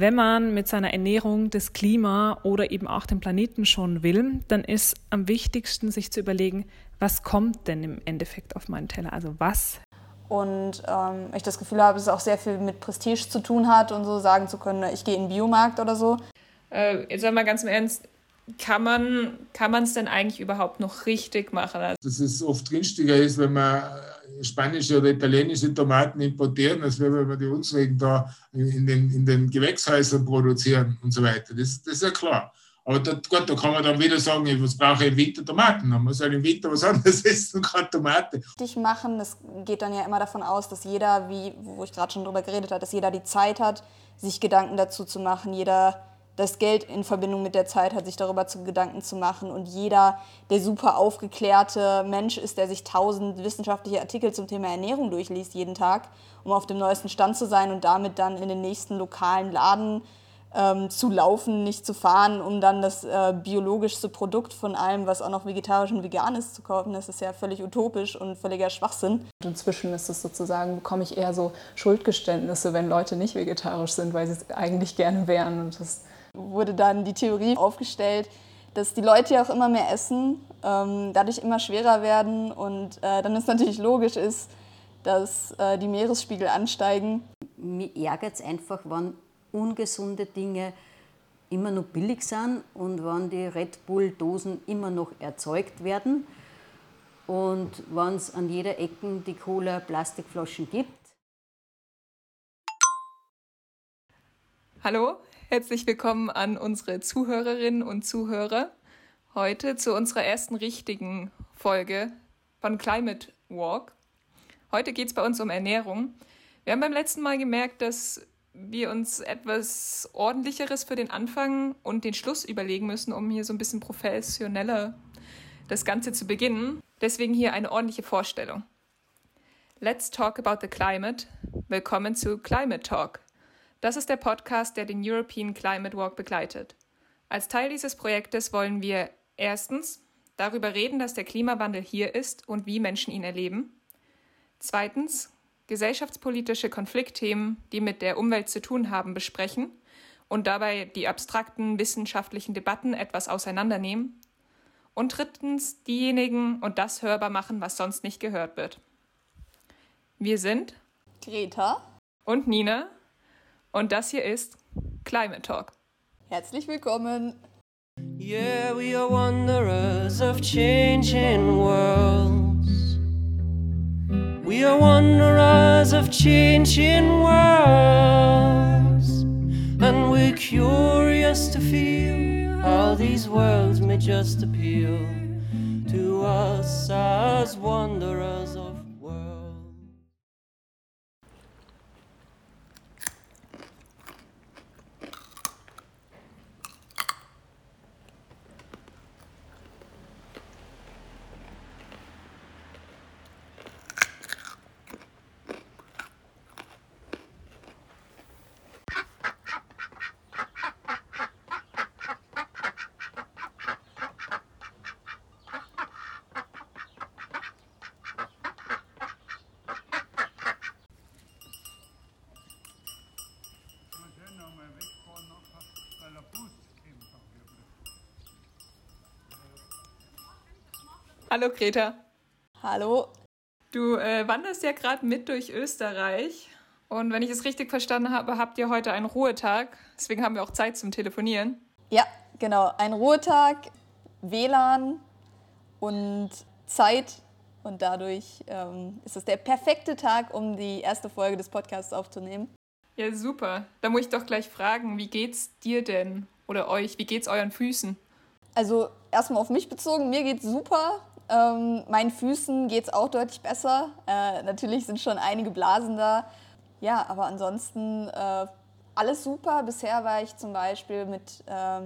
Wenn man mit seiner Ernährung das Klima oder eben auch den Planeten schon will, dann ist am wichtigsten, sich zu überlegen, was kommt denn im Endeffekt auf meinen Teller? Also was und ähm, ich das Gefühl habe, dass es auch sehr viel mit Prestige zu tun hat und so sagen zu können, ich gehe in den Biomarkt oder so. Äh, jetzt sag mal ganz im Ernst, kann man kann es denn eigentlich überhaupt noch richtig machen? Also dass es oft günstiger ist, wenn man spanische oder italienische Tomaten importieren, als wenn wir die unsrigen da in den, in den Gewächshäusern produzieren und so weiter. Das, das ist ja klar. Aber da, gut, da kann man dann wieder sagen, was brauche ich im Winter Tomaten? Man muss halt im Winter was anderes essen und keine Tomate. Machen, das geht dann ja immer davon aus, dass jeder, wie, wo ich gerade schon drüber geredet habe, dass jeder die Zeit hat, sich Gedanken dazu zu machen. Jeder das Geld in Verbindung mit der Zeit hat, sich darüber zu Gedanken zu machen. Und jeder, der super aufgeklärte Mensch ist, der sich tausend wissenschaftliche Artikel zum Thema Ernährung durchliest jeden Tag, um auf dem neuesten Stand zu sein und damit dann in den nächsten lokalen Laden ähm, zu laufen, nicht zu fahren, um dann das äh, biologischste Produkt von allem, was auch noch vegetarisch und vegan ist, zu kaufen. Das ist ja völlig utopisch und völliger Schwachsinn. Inzwischen ist es sozusagen, bekomme ich eher so Schuldgeständnisse, wenn Leute nicht vegetarisch sind, weil sie es eigentlich gerne wären. Und das wurde dann die Theorie aufgestellt, dass die Leute ja auch immer mehr essen, ähm, dadurch immer schwerer werden und äh, dann ist natürlich logisch ist, dass äh, die Meeresspiegel ansteigen. Mir ärgert es einfach, wenn ungesunde Dinge immer noch billig sind und wenn die Red Bull-Dosen immer noch erzeugt werden und wenn es an jeder Ecke die Cola-Plastikflaschen gibt. Hallo, herzlich willkommen an unsere Zuhörerinnen und Zuhörer. Heute zu unserer ersten richtigen Folge von Climate Walk. Heute geht es bei uns um Ernährung. Wir haben beim letzten Mal gemerkt, dass wir uns etwas ordentlicheres für den Anfang und den Schluss überlegen müssen, um hier so ein bisschen professioneller das Ganze zu beginnen. Deswegen hier eine ordentliche Vorstellung. Let's talk about the climate. Willkommen zu Climate Talk. Das ist der Podcast, der den European Climate Walk begleitet. Als Teil dieses Projektes wollen wir erstens darüber reden, dass der Klimawandel hier ist und wie Menschen ihn erleben. Zweitens gesellschaftspolitische Konfliktthemen, die mit der Umwelt zu tun haben, besprechen und dabei die abstrakten wissenschaftlichen Debatten etwas auseinandernehmen. Und drittens diejenigen und das hörbar machen, was sonst nicht gehört wird. Wir sind Greta und Nina und das hier ist Climate Talk. Herzlich willkommen. Yeah, we are wanderers of changing world. We are wanderers of changing worlds, and we're curious to feel how these worlds may just appeal to us as wanderers of. Hallo Greta. Hallo. Du äh, wanderst ja gerade mit durch Österreich. Und wenn ich es richtig verstanden habe, habt ihr heute einen Ruhetag. Deswegen haben wir auch Zeit zum Telefonieren. Ja, genau. Ein Ruhetag, WLAN und Zeit. Und dadurch ähm, ist es der perfekte Tag, um die erste Folge des Podcasts aufzunehmen. Ja, super. Da muss ich doch gleich fragen, wie geht's dir denn oder euch? Wie geht's euren Füßen? Also erstmal auf mich bezogen, mir geht's super. Ähm, meinen Füßen geht es auch deutlich besser. Äh, natürlich sind schon einige Blasen da. Ja, aber ansonsten äh, alles super. Bisher war ich zum Beispiel mit äh,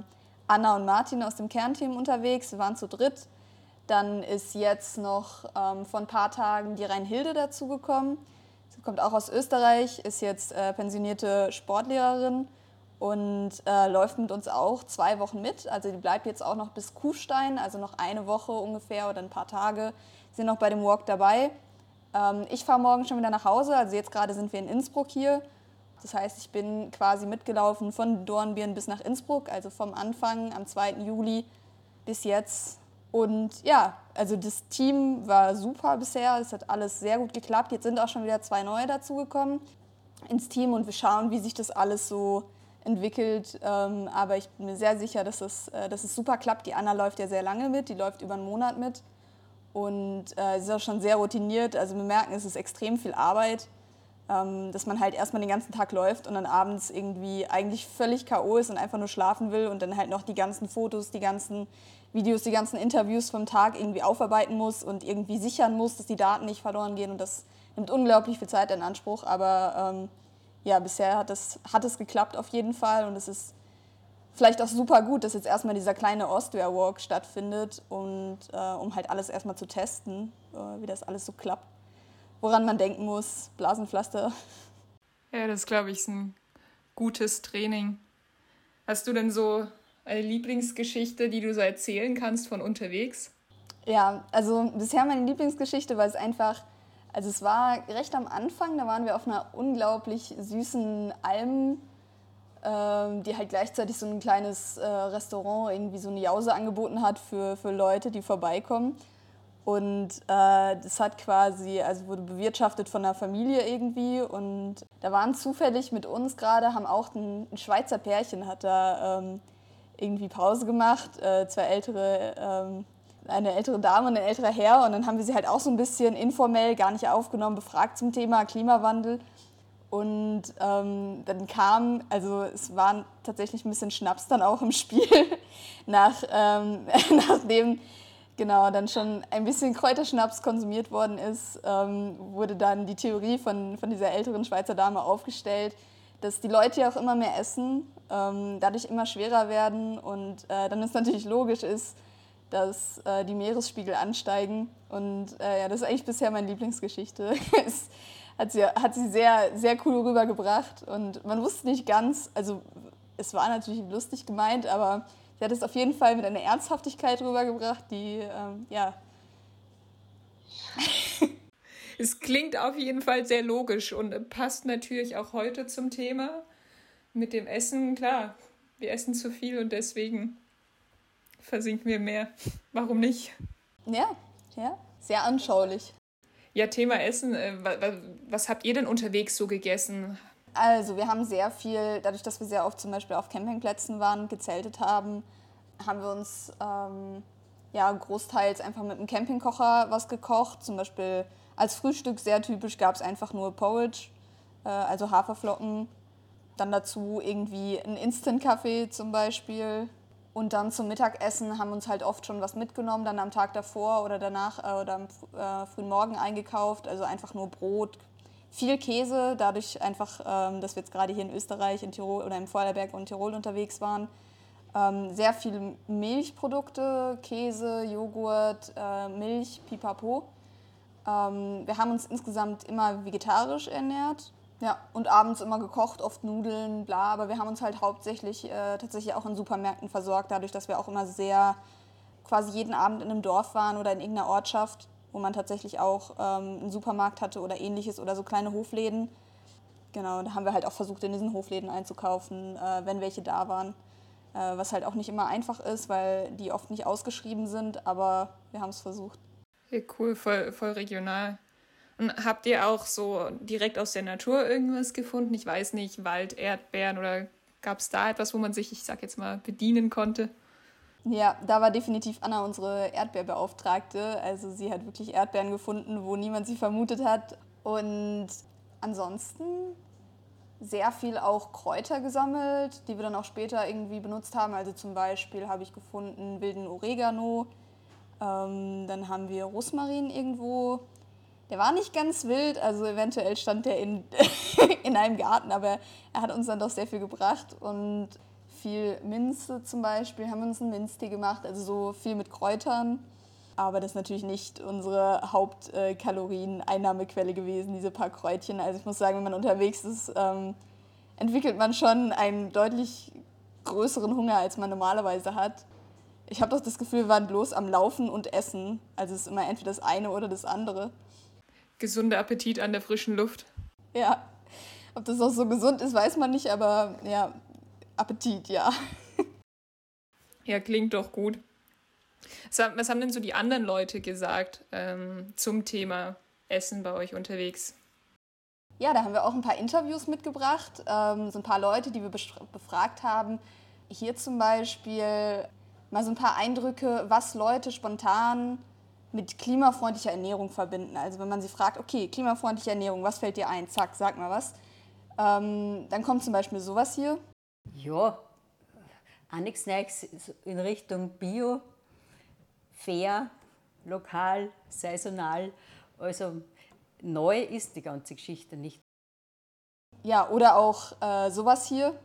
Anna und Martin aus dem Kernteam unterwegs. Wir waren zu dritt. Dann ist jetzt noch ähm, vor ein paar Tagen die Rheinhilde dazugekommen. Sie kommt auch aus Österreich, ist jetzt äh, pensionierte Sportlehrerin und äh, läuft mit uns auch zwei Wochen mit. Also die bleibt jetzt auch noch bis Kufstein, also noch eine Woche ungefähr oder ein paar Tage sind noch bei dem Walk dabei. Ähm, ich fahre morgen schon wieder nach Hause, also jetzt gerade sind wir in Innsbruck hier Das heißt, ich bin quasi mitgelaufen von Dornbirn bis nach Innsbruck, also vom Anfang am 2. Juli bis jetzt. Und ja, also das Team war super bisher, es hat alles sehr gut geklappt. Jetzt sind auch schon wieder zwei neue dazugekommen ins Team und wir schauen, wie sich das alles so entwickelt. Ähm, aber ich bin mir sehr sicher, dass es, äh, dass es super klappt. Die Anna läuft ja sehr lange mit, die läuft über einen Monat mit und äh, sie ist auch schon sehr routiniert. Also wir merken, es ist extrem viel Arbeit, ähm, dass man halt erstmal den ganzen Tag läuft und dann abends irgendwie eigentlich völlig K.O. ist und einfach nur schlafen will und dann halt noch die ganzen Fotos, die ganzen Videos, die ganzen Interviews vom Tag irgendwie aufarbeiten muss und irgendwie sichern muss, dass die Daten nicht verloren gehen und das nimmt unglaublich viel Zeit in Anspruch, aber ähm, ja, bisher hat es, hat es geklappt auf jeden Fall und es ist vielleicht auch super gut, dass jetzt erstmal dieser kleine Austria Walk stattfindet und äh, um halt alles erstmal zu testen, äh, wie das alles so klappt. Woran man denken muss, Blasenpflaster. Ja, das glaube ich ist ein gutes Training. Hast du denn so eine Lieblingsgeschichte, die du so erzählen kannst von unterwegs? Ja, also bisher meine Lieblingsgeschichte, weil es einfach also es war recht am Anfang, da waren wir auf einer unglaublich süßen Alm, äh, die halt gleichzeitig so ein kleines äh, Restaurant, irgendwie so eine Jause angeboten hat für, für Leute, die vorbeikommen. Und äh, das hat quasi, also wurde bewirtschaftet von einer Familie irgendwie. Und da waren zufällig mit uns gerade, haben auch ein, ein Schweizer Pärchen, hat da ähm, irgendwie Pause gemacht. Äh, zwei ältere ähm, eine ältere Dame und ein älterer Herr. Und dann haben wir sie halt auch so ein bisschen informell, gar nicht aufgenommen, befragt zum Thema Klimawandel. Und ähm, dann kam, also es war tatsächlich ein bisschen Schnaps dann auch im Spiel, nach, ähm, nachdem genau dann schon ein bisschen Kräuterschnaps konsumiert worden ist, ähm, wurde dann die Theorie von, von dieser älteren Schweizer Dame aufgestellt, dass die Leute ja auch immer mehr essen, ähm, dadurch immer schwerer werden und äh, dann ist natürlich logisch ist, dass äh, die Meeresspiegel ansteigen. Und äh, ja, das ist eigentlich bisher meine Lieblingsgeschichte. es hat sie, hat sie sehr, sehr cool rübergebracht. Und man wusste nicht ganz, also es war natürlich lustig gemeint, aber sie hat es auf jeden Fall mit einer Ernsthaftigkeit rübergebracht, die, ähm, ja. es klingt auf jeden Fall sehr logisch und passt natürlich auch heute zum Thema mit dem Essen. Klar, wir essen zu viel und deswegen versinken wir mehr. Warum nicht? Ja, ja, sehr anschaulich. Ja, Thema Essen. Äh, was habt ihr denn unterwegs so gegessen? Also, wir haben sehr viel, dadurch, dass wir sehr oft zum Beispiel auf Campingplätzen waren, gezeltet haben, haben wir uns ähm, ja, großteils einfach mit einem Campingkocher was gekocht. Zum Beispiel als Frühstück sehr typisch gab es einfach nur Porridge, äh, also Haferflocken. Dann dazu irgendwie ein Instant-Kaffee zum Beispiel und dann zum Mittagessen haben wir uns halt oft schon was mitgenommen, dann am Tag davor oder danach äh, oder am äh, frühen Morgen eingekauft. Also einfach nur Brot, viel Käse, dadurch einfach, ähm, dass wir jetzt gerade hier in Österreich, in Tirol oder im Vorarlberg und Tirol unterwegs waren. Ähm, sehr viele Milchprodukte, Käse, Joghurt, äh, Milch, pipapo. Ähm, wir haben uns insgesamt immer vegetarisch ernährt ja, und abends immer gekocht, oft Nudeln, bla. Aber wir haben uns halt hauptsächlich äh, tatsächlich auch in Supermärkten versorgt, dadurch, dass wir auch immer sehr quasi jeden Abend in einem Dorf waren oder in irgendeiner Ortschaft, wo man tatsächlich auch ähm, einen Supermarkt hatte oder ähnliches oder so kleine Hofläden. Genau, da haben wir halt auch versucht, in diesen Hofläden einzukaufen, äh, wenn welche da waren. Äh, was halt auch nicht immer einfach ist, weil die oft nicht ausgeschrieben sind, aber wir haben es versucht. Ja, cool, voll, voll regional. Habt ihr auch so direkt aus der Natur irgendwas gefunden? Ich weiß nicht, Wald, Erdbeeren oder gab es da etwas, wo man sich, ich sag jetzt mal, bedienen konnte? Ja, da war definitiv Anna unsere Erdbeerbeauftragte. Also sie hat wirklich Erdbeeren gefunden, wo niemand sie vermutet hat. Und ansonsten sehr viel auch Kräuter gesammelt, die wir dann auch später irgendwie benutzt haben. Also zum Beispiel habe ich gefunden wilden Oregano. Ähm, dann haben wir Rosmarin irgendwo der war nicht ganz wild, also eventuell stand der in, in einem Garten, aber er hat uns dann doch sehr viel gebracht und viel Minze zum Beispiel, haben wir uns einen Minztee gemacht, also so viel mit Kräutern. Aber das ist natürlich nicht unsere Hauptkalorien-Einnahmequelle gewesen, diese paar Kräutchen. Also ich muss sagen, wenn man unterwegs ist, ähm, entwickelt man schon einen deutlich größeren Hunger, als man normalerweise hat. Ich habe doch das Gefühl, wir waren bloß am Laufen und Essen. Also es ist immer entweder das eine oder das andere gesunder Appetit an der frischen Luft. Ja. Ob das auch so gesund ist, weiß man nicht, aber ja, Appetit, ja. Ja, klingt doch gut. Was haben denn so die anderen Leute gesagt ähm, zum Thema Essen bei euch unterwegs? Ja, da haben wir auch ein paar Interviews mitgebracht, ähm, so ein paar Leute, die wir befragt haben. Hier zum Beispiel mal so ein paar Eindrücke, was Leute spontan mit klimafreundlicher Ernährung verbinden. Also wenn man sie fragt, okay, klimafreundliche Ernährung, was fällt dir ein? Zack, sag mal was. Ähm, dann kommt zum Beispiel sowas hier. Ja, auch nichts Neues in Richtung Bio, fair, lokal, saisonal. Also neu ist die ganze Geschichte nicht. Ja, oder auch äh, sowas hier.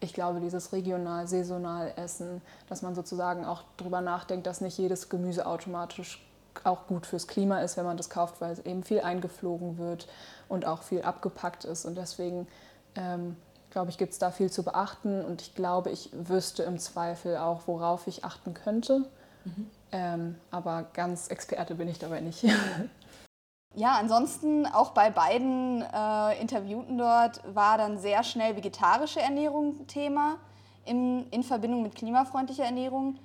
Ich glaube, dieses regional, saisonal Essen, dass man sozusagen auch darüber nachdenkt, dass nicht jedes Gemüse automatisch auch gut fürs Klima ist, wenn man das kauft, weil es eben viel eingeflogen wird und auch viel abgepackt ist. Und deswegen, ähm, glaube ich, gibt es da viel zu beachten. Und ich glaube, ich wüsste im Zweifel auch, worauf ich achten könnte. Mhm. Ähm, aber ganz Experte bin ich dabei nicht. Ja, ansonsten auch bei beiden äh, Interviewten dort war dann sehr schnell vegetarische Ernährung Thema im, in Verbindung mit klimafreundlicher Ernährung.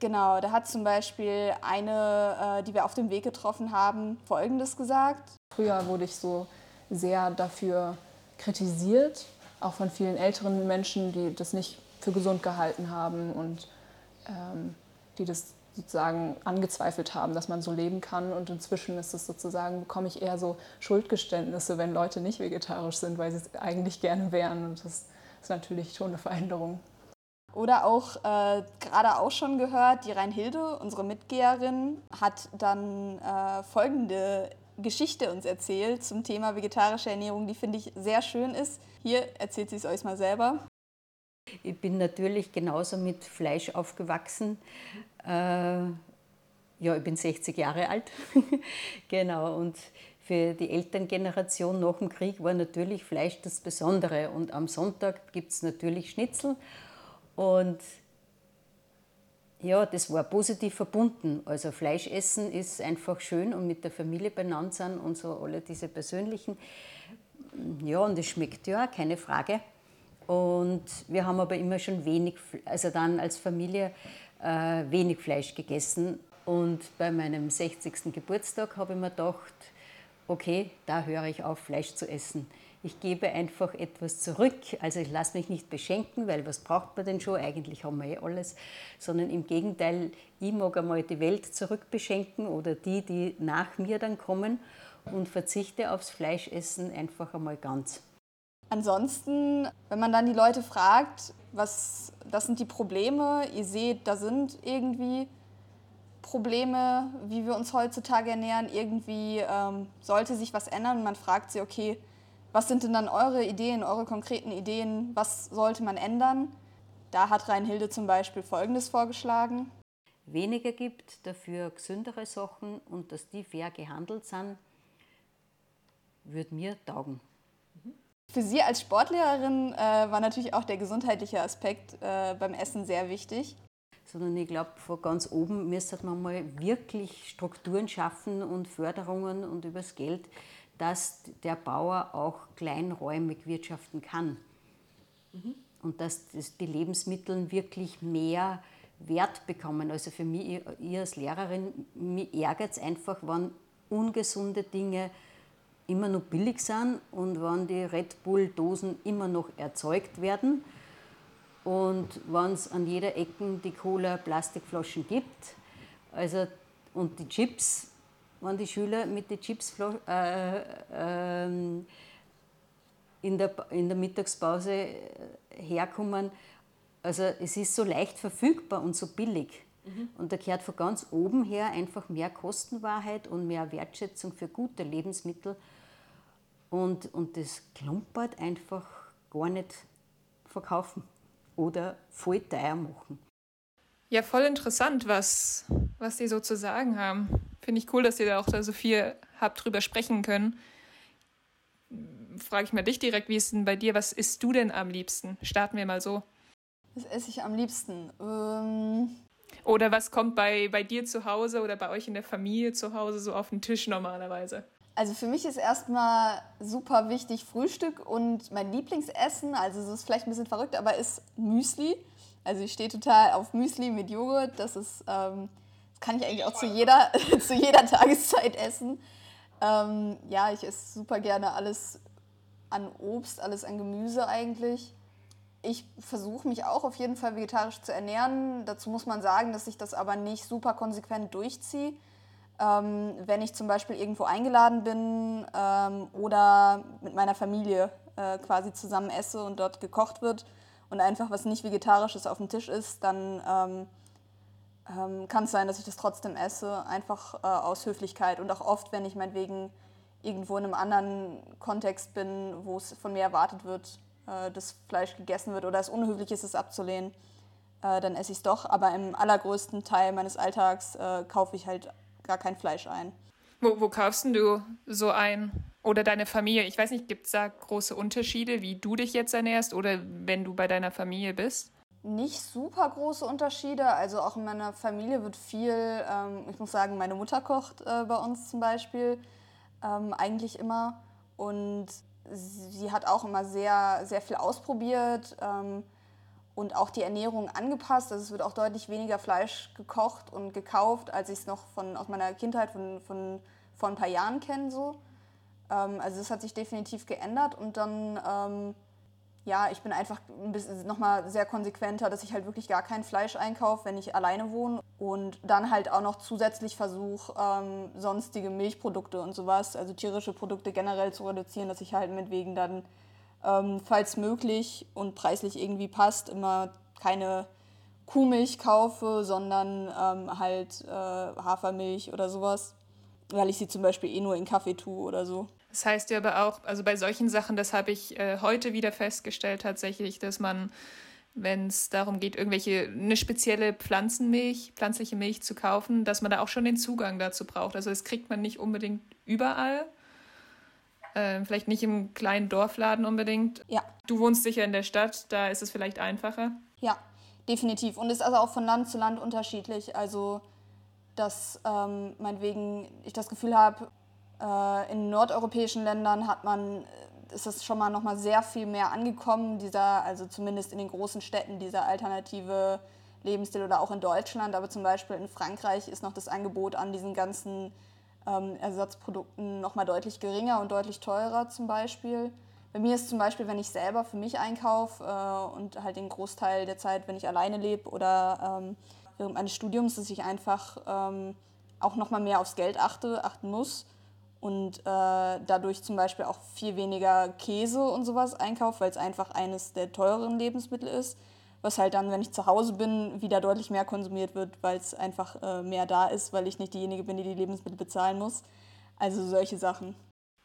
Genau, da hat zum Beispiel eine, äh, die wir auf dem Weg getroffen haben, Folgendes gesagt. Früher wurde ich so sehr dafür kritisiert, auch von vielen älteren Menschen, die das nicht für gesund gehalten haben und ähm, die das sozusagen angezweifelt haben, dass man so leben kann. Und inzwischen ist es sozusagen, bekomme ich eher so Schuldgeständnisse, wenn Leute nicht vegetarisch sind, weil sie es eigentlich gerne wären. Und das ist natürlich schon eine Veränderung. Oder auch äh, gerade auch schon gehört, die Reinhilde, unsere Mitgeherin, hat dann äh, folgende Geschichte uns erzählt zum Thema vegetarische Ernährung, die finde ich sehr schön ist. Hier erzählt sie es euch mal selber. Ich bin natürlich genauso mit Fleisch aufgewachsen. Äh, ja, ich bin 60 Jahre alt. genau, und für die Elterngeneration nach dem Krieg war natürlich Fleisch das Besondere. Und am Sonntag gibt es natürlich Schnitzel und ja, das war positiv verbunden. Also Fleisch essen ist einfach schön und mit der Familie benannt sein und so alle diese persönlichen. Ja, und es schmeckt ja, keine Frage. Und wir haben aber immer schon wenig, also dann als Familie äh, wenig Fleisch gegessen. Und bei meinem 60. Geburtstag habe ich mir gedacht, okay, da höre ich auf, Fleisch zu essen ich gebe einfach etwas zurück. Also ich lasse mich nicht beschenken, weil was braucht man denn schon? Eigentlich haben wir eh alles. Sondern im Gegenteil, ich mag einmal die Welt zurückbeschenken oder die, die nach mir dann kommen und verzichte aufs Fleischessen einfach einmal ganz. Ansonsten, wenn man dann die Leute fragt, was das sind die Probleme, ihr seht, da sind irgendwie Probleme, wie wir uns heutzutage ernähren, irgendwie ähm, sollte sich was ändern man fragt sie, okay, was sind denn dann eure Ideen, eure konkreten Ideen? Was sollte man ändern? Da hat Reinhilde zum Beispiel Folgendes vorgeschlagen. Weniger gibt, dafür gesündere Sachen und dass die fair gehandelt sind, würde mir taugen. Für Sie als Sportlehrerin äh, war natürlich auch der gesundheitliche Aspekt äh, beim Essen sehr wichtig. Sondern ich glaube, von ganz oben müsste man mal wirklich Strukturen schaffen und Förderungen und übers Geld, dass der Bauer auch kleinräumig wirtschaften kann. Mhm. Und dass das, die Lebensmittel wirklich mehr Wert bekommen. Also für mich, ich als Lehrerin, mich ärgert es einfach, wenn ungesunde Dinge immer noch billig sind und wenn die Red Bull-Dosen immer noch erzeugt werden und wenn es an jeder Ecke die Cola-Plastikflaschen gibt. Also, und die Chips, wenn die Schüler mit den Chips äh, äh, in, der, in der Mittagspause äh, herkommen. Also es ist so leicht verfügbar und so billig. Mhm. Und da gehört von ganz oben her einfach mehr Kostenwahrheit und mehr Wertschätzung für gute Lebensmittel. Und, und das klumpert einfach gar nicht verkaufen oder voll teuer machen. Ja, voll interessant, was, was die so zu sagen haben. Finde ich cool, dass ihr da auch da so viel habt drüber sprechen können. Frage ich mal dich direkt, wie ist denn bei dir? Was isst du denn am liebsten? Starten wir mal so. Was esse ich am liebsten? Ähm oder was kommt bei, bei dir zu Hause oder bei euch in der Familie zu Hause so auf den Tisch normalerweise? Also für mich ist erstmal super wichtig Frühstück und mein Lieblingsessen, also es ist vielleicht ein bisschen verrückt, aber ist Müsli. Also ich stehe total auf Müsli mit Joghurt. Das ist, ähm, kann ich eigentlich auch zu jeder, zu jeder Tageszeit essen. Ähm, ja, ich esse super gerne alles an Obst, alles an Gemüse eigentlich. Ich versuche mich auch auf jeden Fall vegetarisch zu ernähren. Dazu muss man sagen, dass ich das aber nicht super konsequent durchziehe. Ähm, wenn ich zum Beispiel irgendwo eingeladen bin ähm, oder mit meiner Familie äh, quasi zusammen esse und dort gekocht wird und einfach was nicht Vegetarisches auf dem Tisch ist, dann ähm, kann es sein, dass ich das trotzdem esse, einfach äh, aus Höflichkeit. Und auch oft, wenn ich meinetwegen irgendwo in einem anderen Kontext bin, wo es von mir erwartet wird, äh, dass Fleisch gegessen wird oder es unhöflich ist, es abzulehnen, äh, dann esse ich es doch. Aber im allergrößten Teil meines Alltags äh, kaufe ich halt gar kein Fleisch ein. Wo, wo kaufst du so ein? Oder deine Familie? Ich weiß nicht, gibt es da große Unterschiede, wie du dich jetzt ernährst oder wenn du bei deiner Familie bist? Nicht super große Unterschiede. Also auch in meiner Familie wird viel, ähm, ich muss sagen, meine Mutter kocht äh, bei uns zum Beispiel ähm, eigentlich immer. Und sie hat auch immer sehr, sehr viel ausprobiert ähm, und auch die Ernährung angepasst. Also es wird auch deutlich weniger Fleisch gekocht und gekauft, als ich es noch von, aus meiner Kindheit von, von vor ein paar Jahren kenne. So. Ähm, also das hat sich definitiv geändert und dann ähm, ja, ich bin einfach nochmal sehr konsequenter, dass ich halt wirklich gar kein Fleisch einkaufe, wenn ich alleine wohne. Und dann halt auch noch zusätzlich versuche, ähm, sonstige Milchprodukte und sowas, also tierische Produkte generell zu reduzieren, dass ich halt mitwegen dann, ähm, falls möglich und preislich irgendwie passt, immer keine Kuhmilch kaufe, sondern ähm, halt äh, Hafermilch oder sowas, weil ich sie zum Beispiel eh nur in Kaffee tue oder so. Das heißt ja aber auch, also bei solchen Sachen, das habe ich äh, heute wieder festgestellt tatsächlich, dass man, wenn es darum geht, irgendwelche, eine spezielle Pflanzenmilch, pflanzliche Milch zu kaufen, dass man da auch schon den Zugang dazu braucht. Also das kriegt man nicht unbedingt überall. Äh, vielleicht nicht im kleinen Dorfladen unbedingt. Ja. Du wohnst sicher in der Stadt, da ist es vielleicht einfacher. Ja, definitiv. Und es ist also auch von Land zu Land unterschiedlich. Also, dass ähm, meinetwegen ich das Gefühl habe, in nordeuropäischen Ländern hat man, äh, ist es schon mal noch mal sehr viel mehr angekommen, dieser, also zumindest in den großen Städten, dieser alternative Lebensstil oder auch in Deutschland, aber zum Beispiel in Frankreich ist noch das Angebot an diesen ganzen ähm, Ersatzprodukten noch mal deutlich geringer und deutlich teurer zum Beispiel. Bei mir ist zum Beispiel, wenn ich selber für mich einkaufe äh, und halt den Großteil der Zeit, wenn ich alleine lebe oder ähm, während meines Studiums, dass ich einfach ähm, auch noch mal mehr aufs Geld achte, achten muss und äh, dadurch zum Beispiel auch viel weniger Käse und sowas einkaufe, weil es einfach eines der teureren Lebensmittel ist. Was halt dann, wenn ich zu Hause bin, wieder deutlich mehr konsumiert wird, weil es einfach äh, mehr da ist, weil ich nicht diejenige bin, die die Lebensmittel bezahlen muss. Also solche Sachen.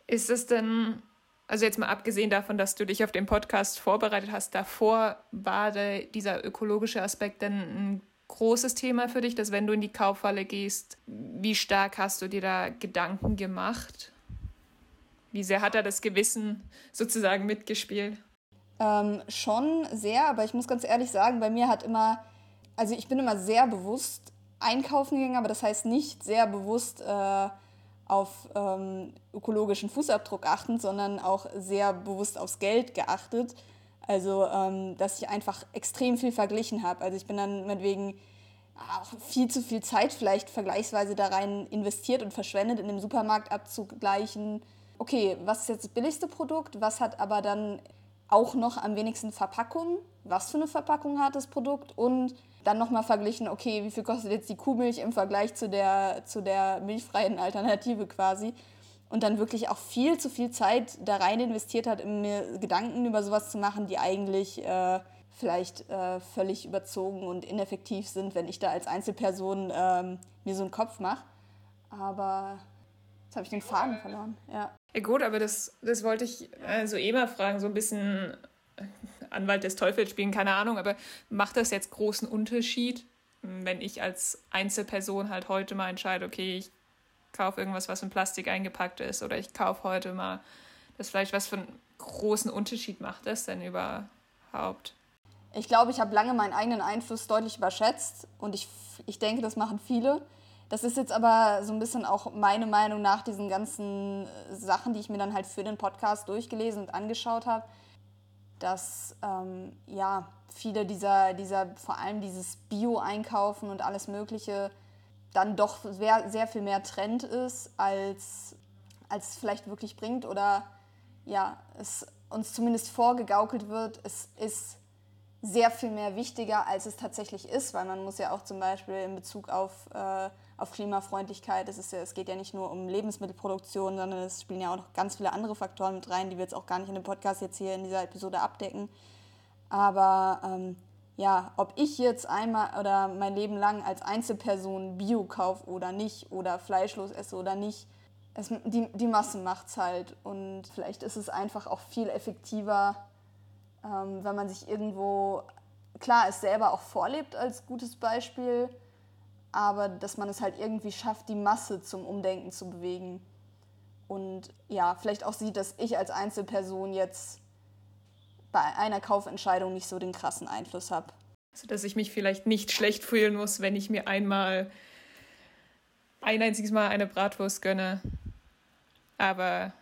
Ist es denn, also jetzt mal abgesehen davon, dass du dich auf den Podcast vorbereitet hast, davor war dieser ökologische Aspekt denn ein großes Thema für dich, dass wenn du in die Kaufhalle gehst, wie stark hast du dir da Gedanken gemacht? Wie sehr hat er das Gewissen sozusagen mitgespielt? Ähm, schon sehr, aber ich muss ganz ehrlich sagen, bei mir hat immer, also ich bin immer sehr bewusst einkaufen gegangen, aber das heißt nicht sehr bewusst äh, auf ähm, ökologischen Fußabdruck achten, sondern auch sehr bewusst aufs Geld geachtet. Also, ähm, dass ich einfach extrem viel verglichen habe. Also ich bin dann meinetwegen auch viel zu viel Zeit vielleicht vergleichsweise da rein investiert und verschwendet, in dem Supermarkt abzugleichen, okay, was ist jetzt das billigste Produkt, was hat aber dann auch noch am wenigsten Verpackung, was für eine Verpackung hat das Produkt? Und dann nochmal verglichen, okay, wie viel kostet jetzt die Kuhmilch im Vergleich zu der, zu der milchfreien Alternative quasi und dann wirklich auch viel zu viel Zeit da rein investiert hat, um mir Gedanken über sowas zu machen, die eigentlich äh, vielleicht äh, völlig überzogen und ineffektiv sind, wenn ich da als Einzelperson ähm, mir so einen Kopf mache. Aber jetzt habe ich den Faden verloren. Ja. ja gut, aber das, das wollte ich äh, so eh mal fragen, so ein bisschen äh, Anwalt des Teufels spielen, keine Ahnung, aber macht das jetzt großen Unterschied, wenn ich als Einzelperson halt heute mal entscheide, okay, ich kaufe irgendwas, was in Plastik eingepackt ist oder ich kaufe heute mal das Fleisch. Was für einen großen Unterschied macht das denn überhaupt? Ich glaube, ich habe lange meinen eigenen Einfluss deutlich überschätzt und ich, ich denke, das machen viele. Das ist jetzt aber so ein bisschen auch meine Meinung nach diesen ganzen Sachen, die ich mir dann halt für den Podcast durchgelesen und angeschaut habe, dass ähm, ja viele dieser, dieser, vor allem dieses Bio-Einkaufen und alles Mögliche, dann doch sehr, sehr viel mehr Trend ist, als, als es vielleicht wirklich bringt oder ja, es uns zumindest vorgegaukelt wird, es ist sehr viel mehr wichtiger, als es tatsächlich ist, weil man muss ja auch zum Beispiel in Bezug auf, äh, auf Klimafreundlichkeit, es, ist ja, es geht ja nicht nur um Lebensmittelproduktion, sondern es spielen ja auch noch ganz viele andere Faktoren mit rein, die wir jetzt auch gar nicht in dem Podcast jetzt hier in dieser Episode abdecken. Aber ähm, ja, ob ich jetzt einmal oder mein Leben lang als Einzelperson Bio kaufe oder nicht oder fleischlos esse oder nicht, es, die, die Masse es halt. Und vielleicht ist es einfach auch viel effektiver, ähm, wenn man sich irgendwo, klar, es selber auch vorlebt als gutes Beispiel, aber dass man es halt irgendwie schafft, die Masse zum Umdenken zu bewegen. Und ja, vielleicht auch sieht, dass ich als Einzelperson jetzt bei einer Kaufentscheidung nicht so den krassen Einfluss habe. Also, dass ich mich vielleicht nicht schlecht fühlen muss, wenn ich mir einmal ein einziges Mal eine Bratwurst gönne. Aber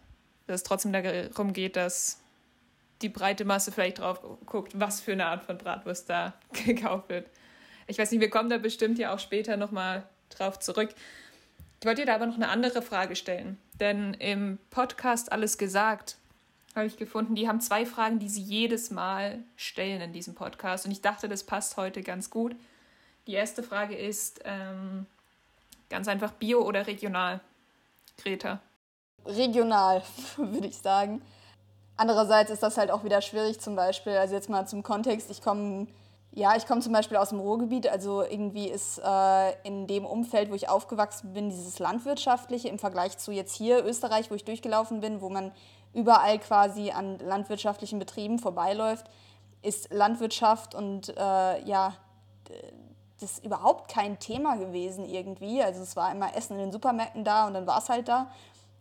dass es trotzdem darum geht, dass die breite Masse vielleicht drauf guckt, was für eine Art von Bratwurst da gekauft wird. Ich weiß nicht, wir kommen da bestimmt ja auch später nochmal drauf zurück. Ich wollte dir da aber noch eine andere Frage stellen. Denn im Podcast Alles gesagt habe ich gefunden, die haben zwei Fragen, die sie jedes Mal stellen in diesem Podcast. Und ich dachte, das passt heute ganz gut. Die erste Frage ist ähm, ganz einfach Bio oder regional? Greta. Regional, würde ich sagen. Andererseits ist das halt auch wieder schwierig, zum Beispiel, also jetzt mal zum Kontext, ich komme ja, ich komme zum Beispiel aus dem Ruhrgebiet, also irgendwie ist äh, in dem Umfeld, wo ich aufgewachsen bin, dieses Landwirtschaftliche im Vergleich zu jetzt hier Österreich, wo ich durchgelaufen bin, wo man überall quasi an landwirtschaftlichen Betrieben vorbeiläuft, ist Landwirtschaft und äh, ja, das ist überhaupt kein Thema gewesen irgendwie. Also es war immer Essen in den Supermärkten da und dann war es halt da.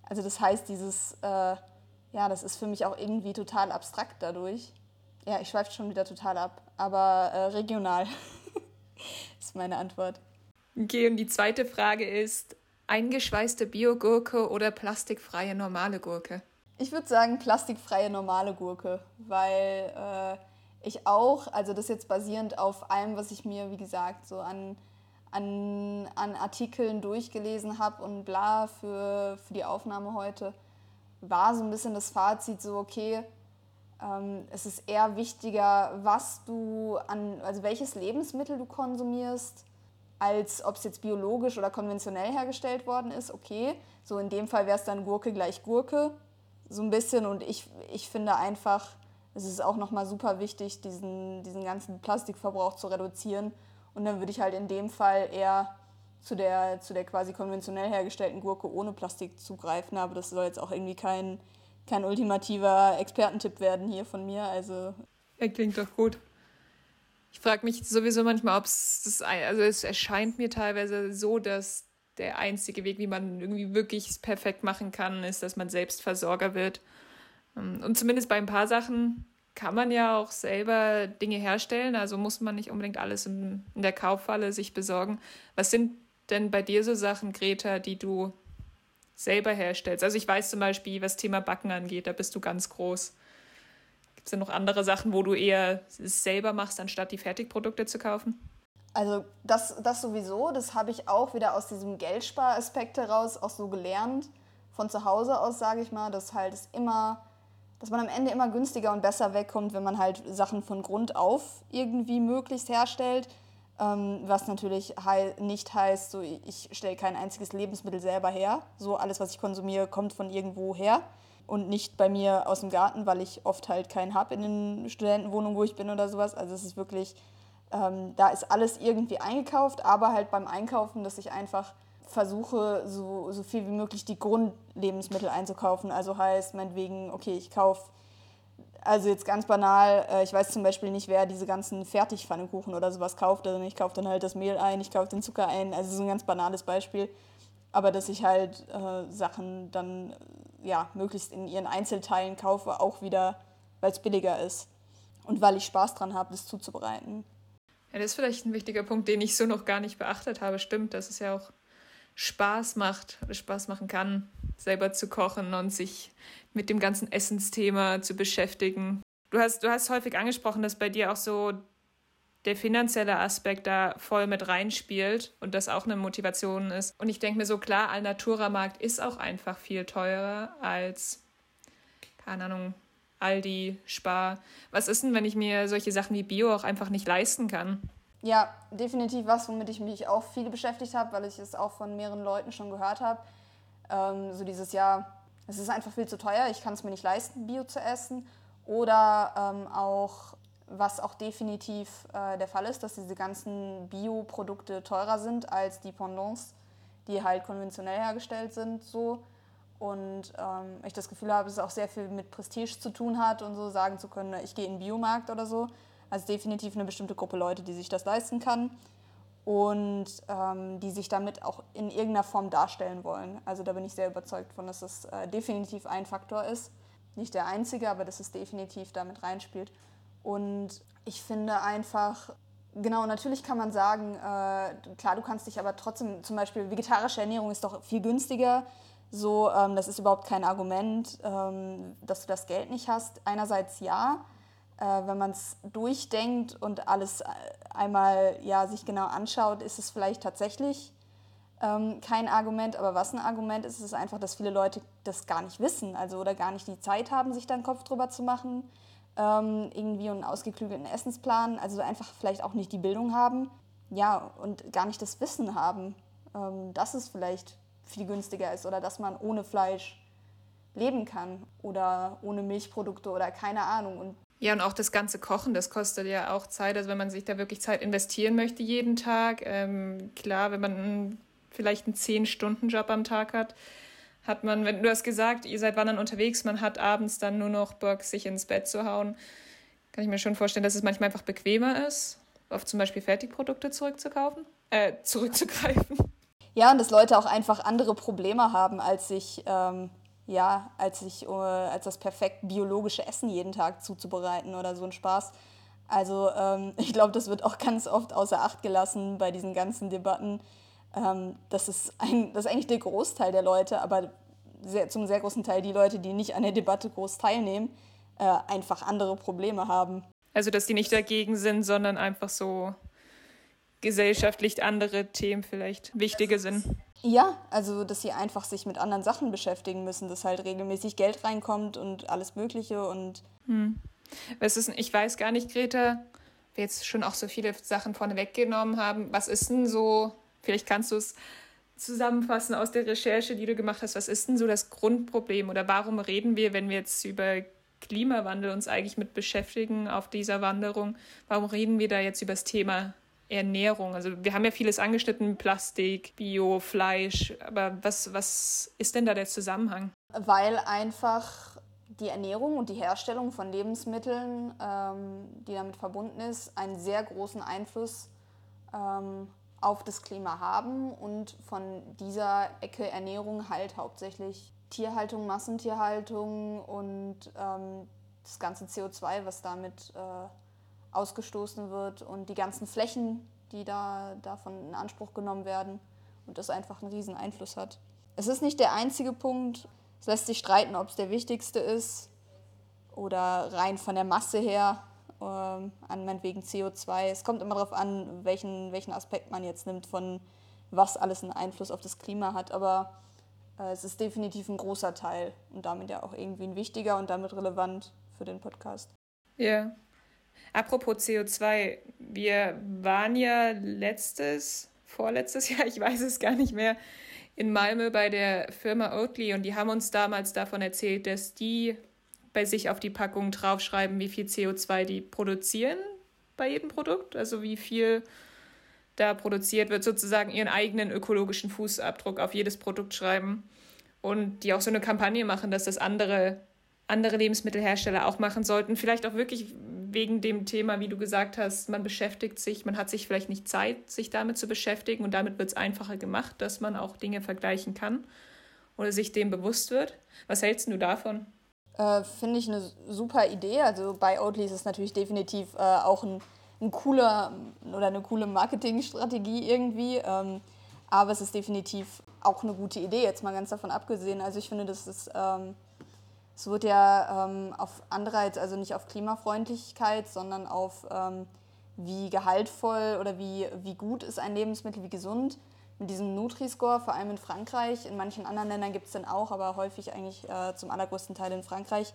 Also das heißt, dieses, äh, ja, das ist für mich auch irgendwie total abstrakt dadurch. Ja, ich schweife schon wieder total ab, aber äh, regional ist meine Antwort. Okay, und die zweite Frage ist, eingeschweißte Biogurke oder plastikfreie normale Gurke? Ich würde sagen plastikfreie normale Gurke, weil äh, ich auch, also das jetzt basierend auf allem, was ich mir, wie gesagt, so an, an, an Artikeln durchgelesen habe und bla für, für die Aufnahme heute, war so ein bisschen das Fazit so, okay, ähm, es ist eher wichtiger, was du an, also welches Lebensmittel du konsumierst, als ob es jetzt biologisch oder konventionell hergestellt worden ist, okay. So in dem Fall wäre es dann Gurke gleich Gurke, so ein bisschen. Und ich, ich finde einfach, es ist auch nochmal super wichtig, diesen, diesen ganzen Plastikverbrauch zu reduzieren. Und dann würde ich halt in dem Fall eher zu der, zu der quasi konventionell hergestellten Gurke ohne Plastik zugreifen. Aber das soll jetzt auch irgendwie kein kein ultimativer Expertentipp werden hier von mir. Also. Er klingt doch gut. Ich frage mich sowieso manchmal, ob es das, also es erscheint mir teilweise so, dass der einzige Weg, wie man irgendwie wirklich perfekt machen kann, ist, dass man selbst Versorger wird. Ähm, und zumindest bei ein paar Sachen kann man ja auch selber Dinge herstellen, also muss man nicht unbedingt alles in, in der Kauffalle sich besorgen. Was sind denn bei dir so Sachen, Greta, die du selber herstellst. Also ich weiß zum Beispiel, was Thema Backen angeht, da bist du ganz groß. Gibt es denn noch andere Sachen, wo du eher es selber machst, anstatt die Fertigprodukte zu kaufen? Also das, das sowieso, das habe ich auch wieder aus diesem Geldsparaspekt heraus auch so gelernt. Von zu Hause aus, sage ich mal, dass halt es immer, dass man am Ende immer günstiger und besser wegkommt, wenn man halt Sachen von Grund auf irgendwie möglichst herstellt. Ähm, was natürlich hei nicht heißt, so ich stelle kein einziges Lebensmittel selber her. So alles, was ich konsumiere, kommt von irgendwo her und nicht bei mir aus dem Garten, weil ich oft halt keinen habe in den Studentenwohnungen, wo ich bin oder sowas. Also es ist wirklich, ähm, da ist alles irgendwie eingekauft, aber halt beim Einkaufen, dass ich einfach versuche, so, so viel wie möglich die Grundlebensmittel einzukaufen. Also heißt meinetwegen, okay, ich kaufe also jetzt ganz banal, äh, ich weiß zum Beispiel nicht, wer diese ganzen Fertigpfannekuchen oder sowas kauft. Also ich kaufe dann halt das Mehl ein, ich kaufe den Zucker ein. Also so ein ganz banales Beispiel. Aber dass ich halt äh, Sachen dann ja, möglichst in ihren Einzelteilen kaufe, auch wieder, weil es billiger ist. Und weil ich Spaß dran habe, das zuzubereiten. Ja, das ist vielleicht ein wichtiger Punkt, den ich so noch gar nicht beachtet habe. Stimmt, das ist ja auch Spaß macht, Spaß machen kann, selber zu kochen und sich mit dem ganzen Essensthema zu beschäftigen. Du hast, du hast häufig angesprochen, dass bei dir auch so der finanzielle Aspekt da voll mit reinspielt und das auch eine Motivation ist. Und ich denke mir so, klar, Alnatura-Markt ist auch einfach viel teurer als, keine Ahnung, Aldi, Spar. Was ist denn, wenn ich mir solche Sachen wie Bio auch einfach nicht leisten kann? Ja, definitiv was, womit ich mich auch viel beschäftigt habe, weil ich es auch von mehreren Leuten schon gehört habe. Ähm, so dieses Jahr, es ist einfach viel zu teuer, ich kann es mir nicht leisten, Bio zu essen. Oder ähm, auch, was auch definitiv äh, der Fall ist, dass diese ganzen Bioprodukte teurer sind als die Pendants, die halt konventionell hergestellt sind. So. Und ähm, ich das Gefühl habe, dass es auch sehr viel mit Prestige zu tun hat und so sagen zu können, ich gehe in den Biomarkt oder so. Also definitiv eine bestimmte Gruppe Leute, die sich das leisten kann und ähm, die sich damit auch in irgendeiner Form darstellen wollen. Also da bin ich sehr überzeugt von, dass das äh, definitiv ein Faktor ist. Nicht der einzige, aber dass es definitiv damit reinspielt. Und ich finde einfach, genau, natürlich kann man sagen, äh, klar, du kannst dich aber trotzdem, zum Beispiel vegetarische Ernährung ist doch viel günstiger. So, ähm, das ist überhaupt kein Argument, ähm, dass du das Geld nicht hast. Einerseits ja, äh, wenn man es durchdenkt und alles äh, einmal ja, sich genau anschaut, ist es vielleicht tatsächlich ähm, kein Argument. Aber was ein Argument ist, ist einfach, dass viele Leute das gar nicht wissen also, oder gar nicht die Zeit haben, sich da einen Kopf drüber zu machen. Ähm, irgendwie einen ausgeklügelten Essensplan, also einfach vielleicht auch nicht die Bildung haben. Ja, und gar nicht das Wissen haben, ähm, dass es vielleicht viel günstiger ist oder dass man ohne Fleisch leben kann oder ohne Milchprodukte oder keine Ahnung. Und ja, und auch das ganze Kochen, das kostet ja auch Zeit. Also wenn man sich da wirklich Zeit investieren möchte jeden Tag, ähm, klar, wenn man vielleicht einen 10-Stunden-Job am Tag hat, hat man, wenn du hast gesagt, ihr seid wandern unterwegs, man hat abends dann nur noch Bock, sich ins Bett zu hauen, kann ich mir schon vorstellen, dass es manchmal einfach bequemer ist, auf zum Beispiel Fertigprodukte zurückzukaufen, äh, zurückzugreifen. Ja, und dass Leute auch einfach andere Probleme haben, als sich ähm, ja, als, ich, äh, als das perfekt biologische Essen jeden Tag zuzubereiten oder so ein Spaß. Also ähm, ich glaube, das wird auch ganz oft außer Acht gelassen bei diesen ganzen Debatten. Ähm, das, ist ein, das ist eigentlich der Großteil der Leute, aber sehr, zum sehr großen Teil die Leute, die nicht an der Debatte groß teilnehmen, äh, einfach andere Probleme haben. Also dass die nicht dagegen sind, sondern einfach so gesellschaftlich andere Themen vielleicht wichtige sind. Ja, also dass sie einfach sich mit anderen Sachen beschäftigen müssen, dass halt regelmäßig Geld reinkommt und alles Mögliche und. Hm. Was ist, ich weiß gar nicht, Greta, wir jetzt schon auch so viele Sachen vorne weggenommen haben. Was ist denn so, vielleicht kannst du es zusammenfassen aus der Recherche, die du gemacht hast, was ist denn so das Grundproblem oder warum reden wir, wenn wir jetzt über Klimawandel uns eigentlich mit beschäftigen auf dieser Wanderung, warum reden wir da jetzt über das Thema Ernährung? Also wir haben ja vieles angeschnitten, Plastik, Bio, Fleisch, aber was, was ist denn da der Zusammenhang? Weil einfach die Ernährung und die Herstellung von Lebensmitteln, ähm, die damit verbunden ist, einen sehr großen Einfluss ähm, auf das Klima haben und von dieser Ecke Ernährung halt hauptsächlich Tierhaltung, Massentierhaltung und ähm, das ganze CO2, was damit äh, ausgestoßen wird und die ganzen Flächen, die da davon in Anspruch genommen werden und das einfach einen riesen Einfluss hat. Es ist nicht der einzige Punkt. Es lässt sich streiten, ob es der wichtigste ist oder rein von der Masse her, äh, an meinetwegen CO2. Es kommt immer darauf an, welchen, welchen Aspekt man jetzt nimmt, von was alles einen Einfluss auf das Klima hat. Aber äh, es ist definitiv ein großer Teil und damit ja auch irgendwie ein wichtiger und damit relevant für den Podcast. Ja, Apropos CO2, wir waren ja letztes, vorletztes Jahr, ich weiß es gar nicht mehr, in Malmö bei der Firma Oatly und die haben uns damals davon erzählt, dass die bei sich auf die Packung draufschreiben, wie viel CO2 die produzieren bei jedem Produkt, also wie viel da produziert wird, sozusagen ihren eigenen ökologischen Fußabdruck auf jedes Produkt schreiben und die auch so eine Kampagne machen, dass das andere andere Lebensmittelhersteller auch machen sollten. Vielleicht auch wirklich wegen dem Thema, wie du gesagt hast, man beschäftigt sich, man hat sich vielleicht nicht Zeit, sich damit zu beschäftigen und damit wird es einfacher gemacht, dass man auch Dinge vergleichen kann oder sich dem bewusst wird. Was hältst du davon? Äh, Finde ich eine super Idee. Also bei Oatly ist es natürlich definitiv äh, auch ein, ein cooler oder eine coole Marketingstrategie irgendwie. Ähm, Aber es ist definitiv auch eine gute Idee, jetzt mal ganz davon abgesehen. Also ich finde, das ist, ähm, es wird ja ähm, auf Anreiz, also nicht auf Klimafreundlichkeit, sondern auf ähm, wie gehaltvoll oder wie, wie gut ist ein Lebensmittel, wie gesund. Mit diesem Nutri-Score, vor allem in Frankreich, in manchen anderen Ländern gibt es den auch, aber häufig eigentlich äh, zum allergrößten Teil in Frankreich,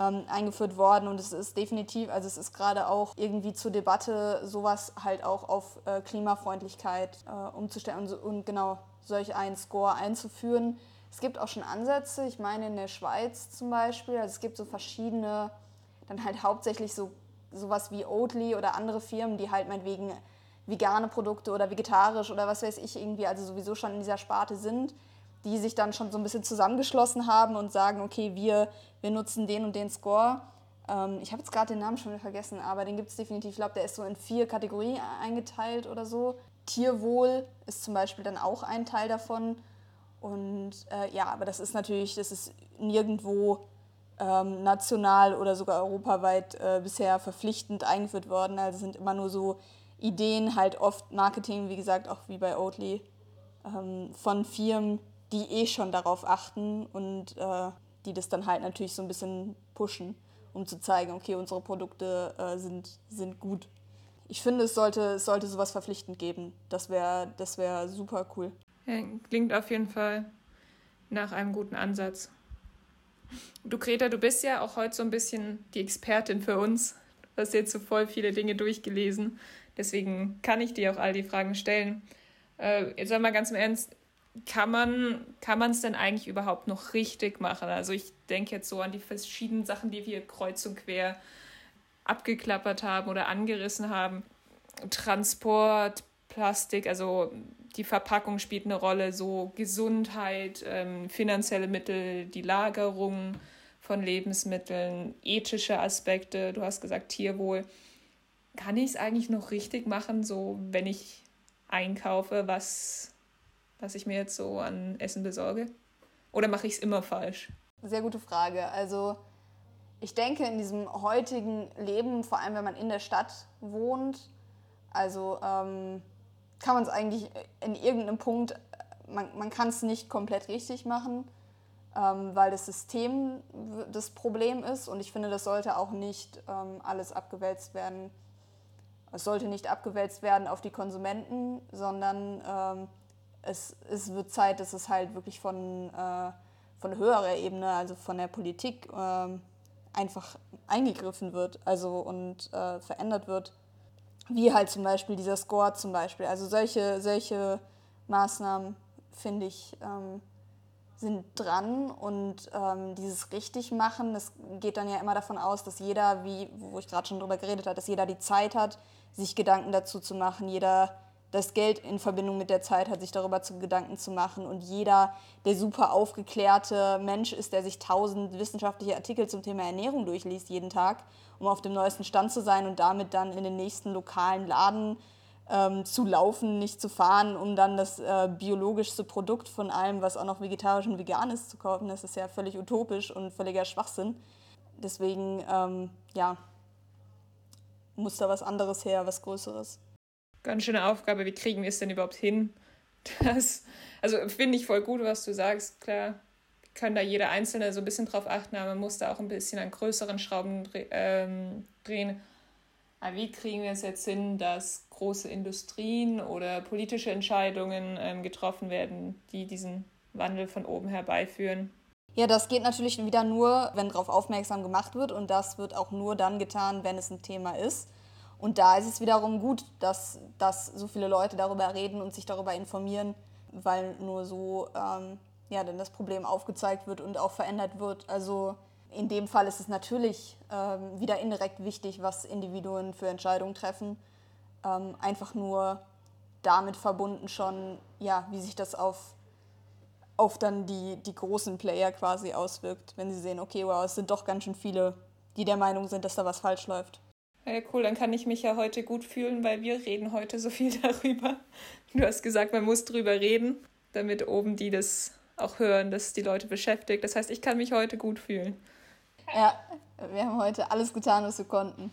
ähm, eingeführt worden. Und es ist definitiv, also es ist gerade auch irgendwie zur Debatte, sowas halt auch auf äh, Klimafreundlichkeit äh, umzustellen und, und genau solch einen Score einzuführen. Es gibt auch schon Ansätze, ich meine in der Schweiz zum Beispiel, also es gibt so verschiedene, dann halt hauptsächlich so sowas wie Oatly oder andere Firmen, die halt meinetwegen vegane Produkte oder vegetarisch oder was weiß ich irgendwie, also sowieso schon in dieser Sparte sind, die sich dann schon so ein bisschen zusammengeschlossen haben und sagen, okay, wir, wir nutzen den und den Score. Ähm, ich habe jetzt gerade den Namen schon wieder vergessen, aber den gibt es definitiv. Ich glaube, der ist so in vier Kategorien eingeteilt oder so. Tierwohl ist zum Beispiel dann auch ein Teil davon. Und äh, ja, aber das ist natürlich, das ist nirgendwo ähm, national oder sogar europaweit äh, bisher verpflichtend eingeführt worden. Also sind immer nur so Ideen, halt oft Marketing, wie gesagt, auch wie bei Oatly, ähm, von Firmen, die eh schon darauf achten und äh, die das dann halt natürlich so ein bisschen pushen, um zu zeigen, okay, unsere Produkte äh, sind, sind gut. Ich finde, es sollte, es sollte sowas verpflichtend geben. Das wäre das wär super cool. Klingt auf jeden Fall nach einem guten Ansatz. Du, Greta, du bist ja auch heute so ein bisschen die Expertin für uns. Du hast jetzt so voll viele Dinge durchgelesen. Deswegen kann ich dir auch all die Fragen stellen. Äh, jetzt sag mal ganz im Ernst, kann man kann es denn eigentlich überhaupt noch richtig machen? Also ich denke jetzt so an die verschiedenen Sachen, die wir kreuz und quer abgeklappert haben oder angerissen haben. Transport, Plastik, also die Verpackung spielt eine Rolle, so Gesundheit, ähm, finanzielle Mittel, die Lagerung von Lebensmitteln, ethische Aspekte, du hast gesagt Tierwohl. Kann ich es eigentlich noch richtig machen, so wenn ich einkaufe, was, was ich mir jetzt so an Essen besorge? Oder mache ich es immer falsch? Sehr gute Frage. Also ich denke, in diesem heutigen Leben, vor allem wenn man in der Stadt wohnt, also ähm, kann man es eigentlich in irgendeinem Punkt, man, man kann es nicht komplett richtig machen, ähm, weil das System das Problem ist und ich finde, das sollte auch nicht ähm, alles abgewälzt werden. Es sollte nicht abgewälzt werden auf die Konsumenten, sondern ähm, es, es wird Zeit, dass es halt wirklich von, äh, von höherer Ebene, also von der Politik, äh, einfach eingegriffen wird also und äh, verändert wird wie halt zum Beispiel dieser Score zum Beispiel. Also solche, solche Maßnahmen, finde ich, ähm, sind dran und ähm, dieses richtig machen, das geht dann ja immer davon aus, dass jeder, wie, wo ich gerade schon drüber geredet habe, dass jeder die Zeit hat, sich Gedanken dazu zu machen, jeder das Geld in Verbindung mit der Zeit hat, sich darüber zu Gedanken zu machen. Und jeder, der super aufgeklärte Mensch ist, der sich tausend wissenschaftliche Artikel zum Thema Ernährung durchliest jeden Tag, um auf dem neuesten Stand zu sein und damit dann in den nächsten lokalen Laden ähm, zu laufen, nicht zu fahren, um dann das äh, biologischste Produkt von allem, was auch noch vegetarisch und vegan ist, zu kaufen. Das ist ja völlig utopisch und völliger Schwachsinn. Deswegen, ähm, ja, muss da was anderes her, was Größeres ganz schöne Aufgabe. Wie kriegen wir es denn überhaupt hin? Das, also finde ich voll gut, was du sagst. Klar, kann da jeder Einzelne so ein bisschen drauf achten, aber man muss da auch ein bisschen an größeren Schrauben ähm, drehen. Aber wie kriegen wir es jetzt hin, dass große Industrien oder politische Entscheidungen ähm, getroffen werden, die diesen Wandel von oben herbeiführen? Ja, das geht natürlich wieder nur, wenn darauf aufmerksam gemacht wird und das wird auch nur dann getan, wenn es ein Thema ist. Und da ist es wiederum gut, dass, dass so viele Leute darüber reden und sich darüber informieren, weil nur so ähm, ja, dann das Problem aufgezeigt wird und auch verändert wird. Also in dem Fall ist es natürlich ähm, wieder indirekt wichtig, was Individuen für Entscheidungen treffen. Ähm, einfach nur damit verbunden schon, ja, wie sich das auf, auf dann die, die großen Player quasi auswirkt, wenn sie sehen, okay, wow, es sind doch ganz schön viele, die der Meinung sind, dass da was falsch läuft. Ja, cool, dann kann ich mich ja heute gut fühlen, weil wir reden heute so viel darüber. Du hast gesagt, man muss drüber reden, damit oben die das auch hören, dass die Leute beschäftigt. Das heißt, ich kann mich heute gut fühlen. Ja, wir haben heute alles getan, was wir konnten.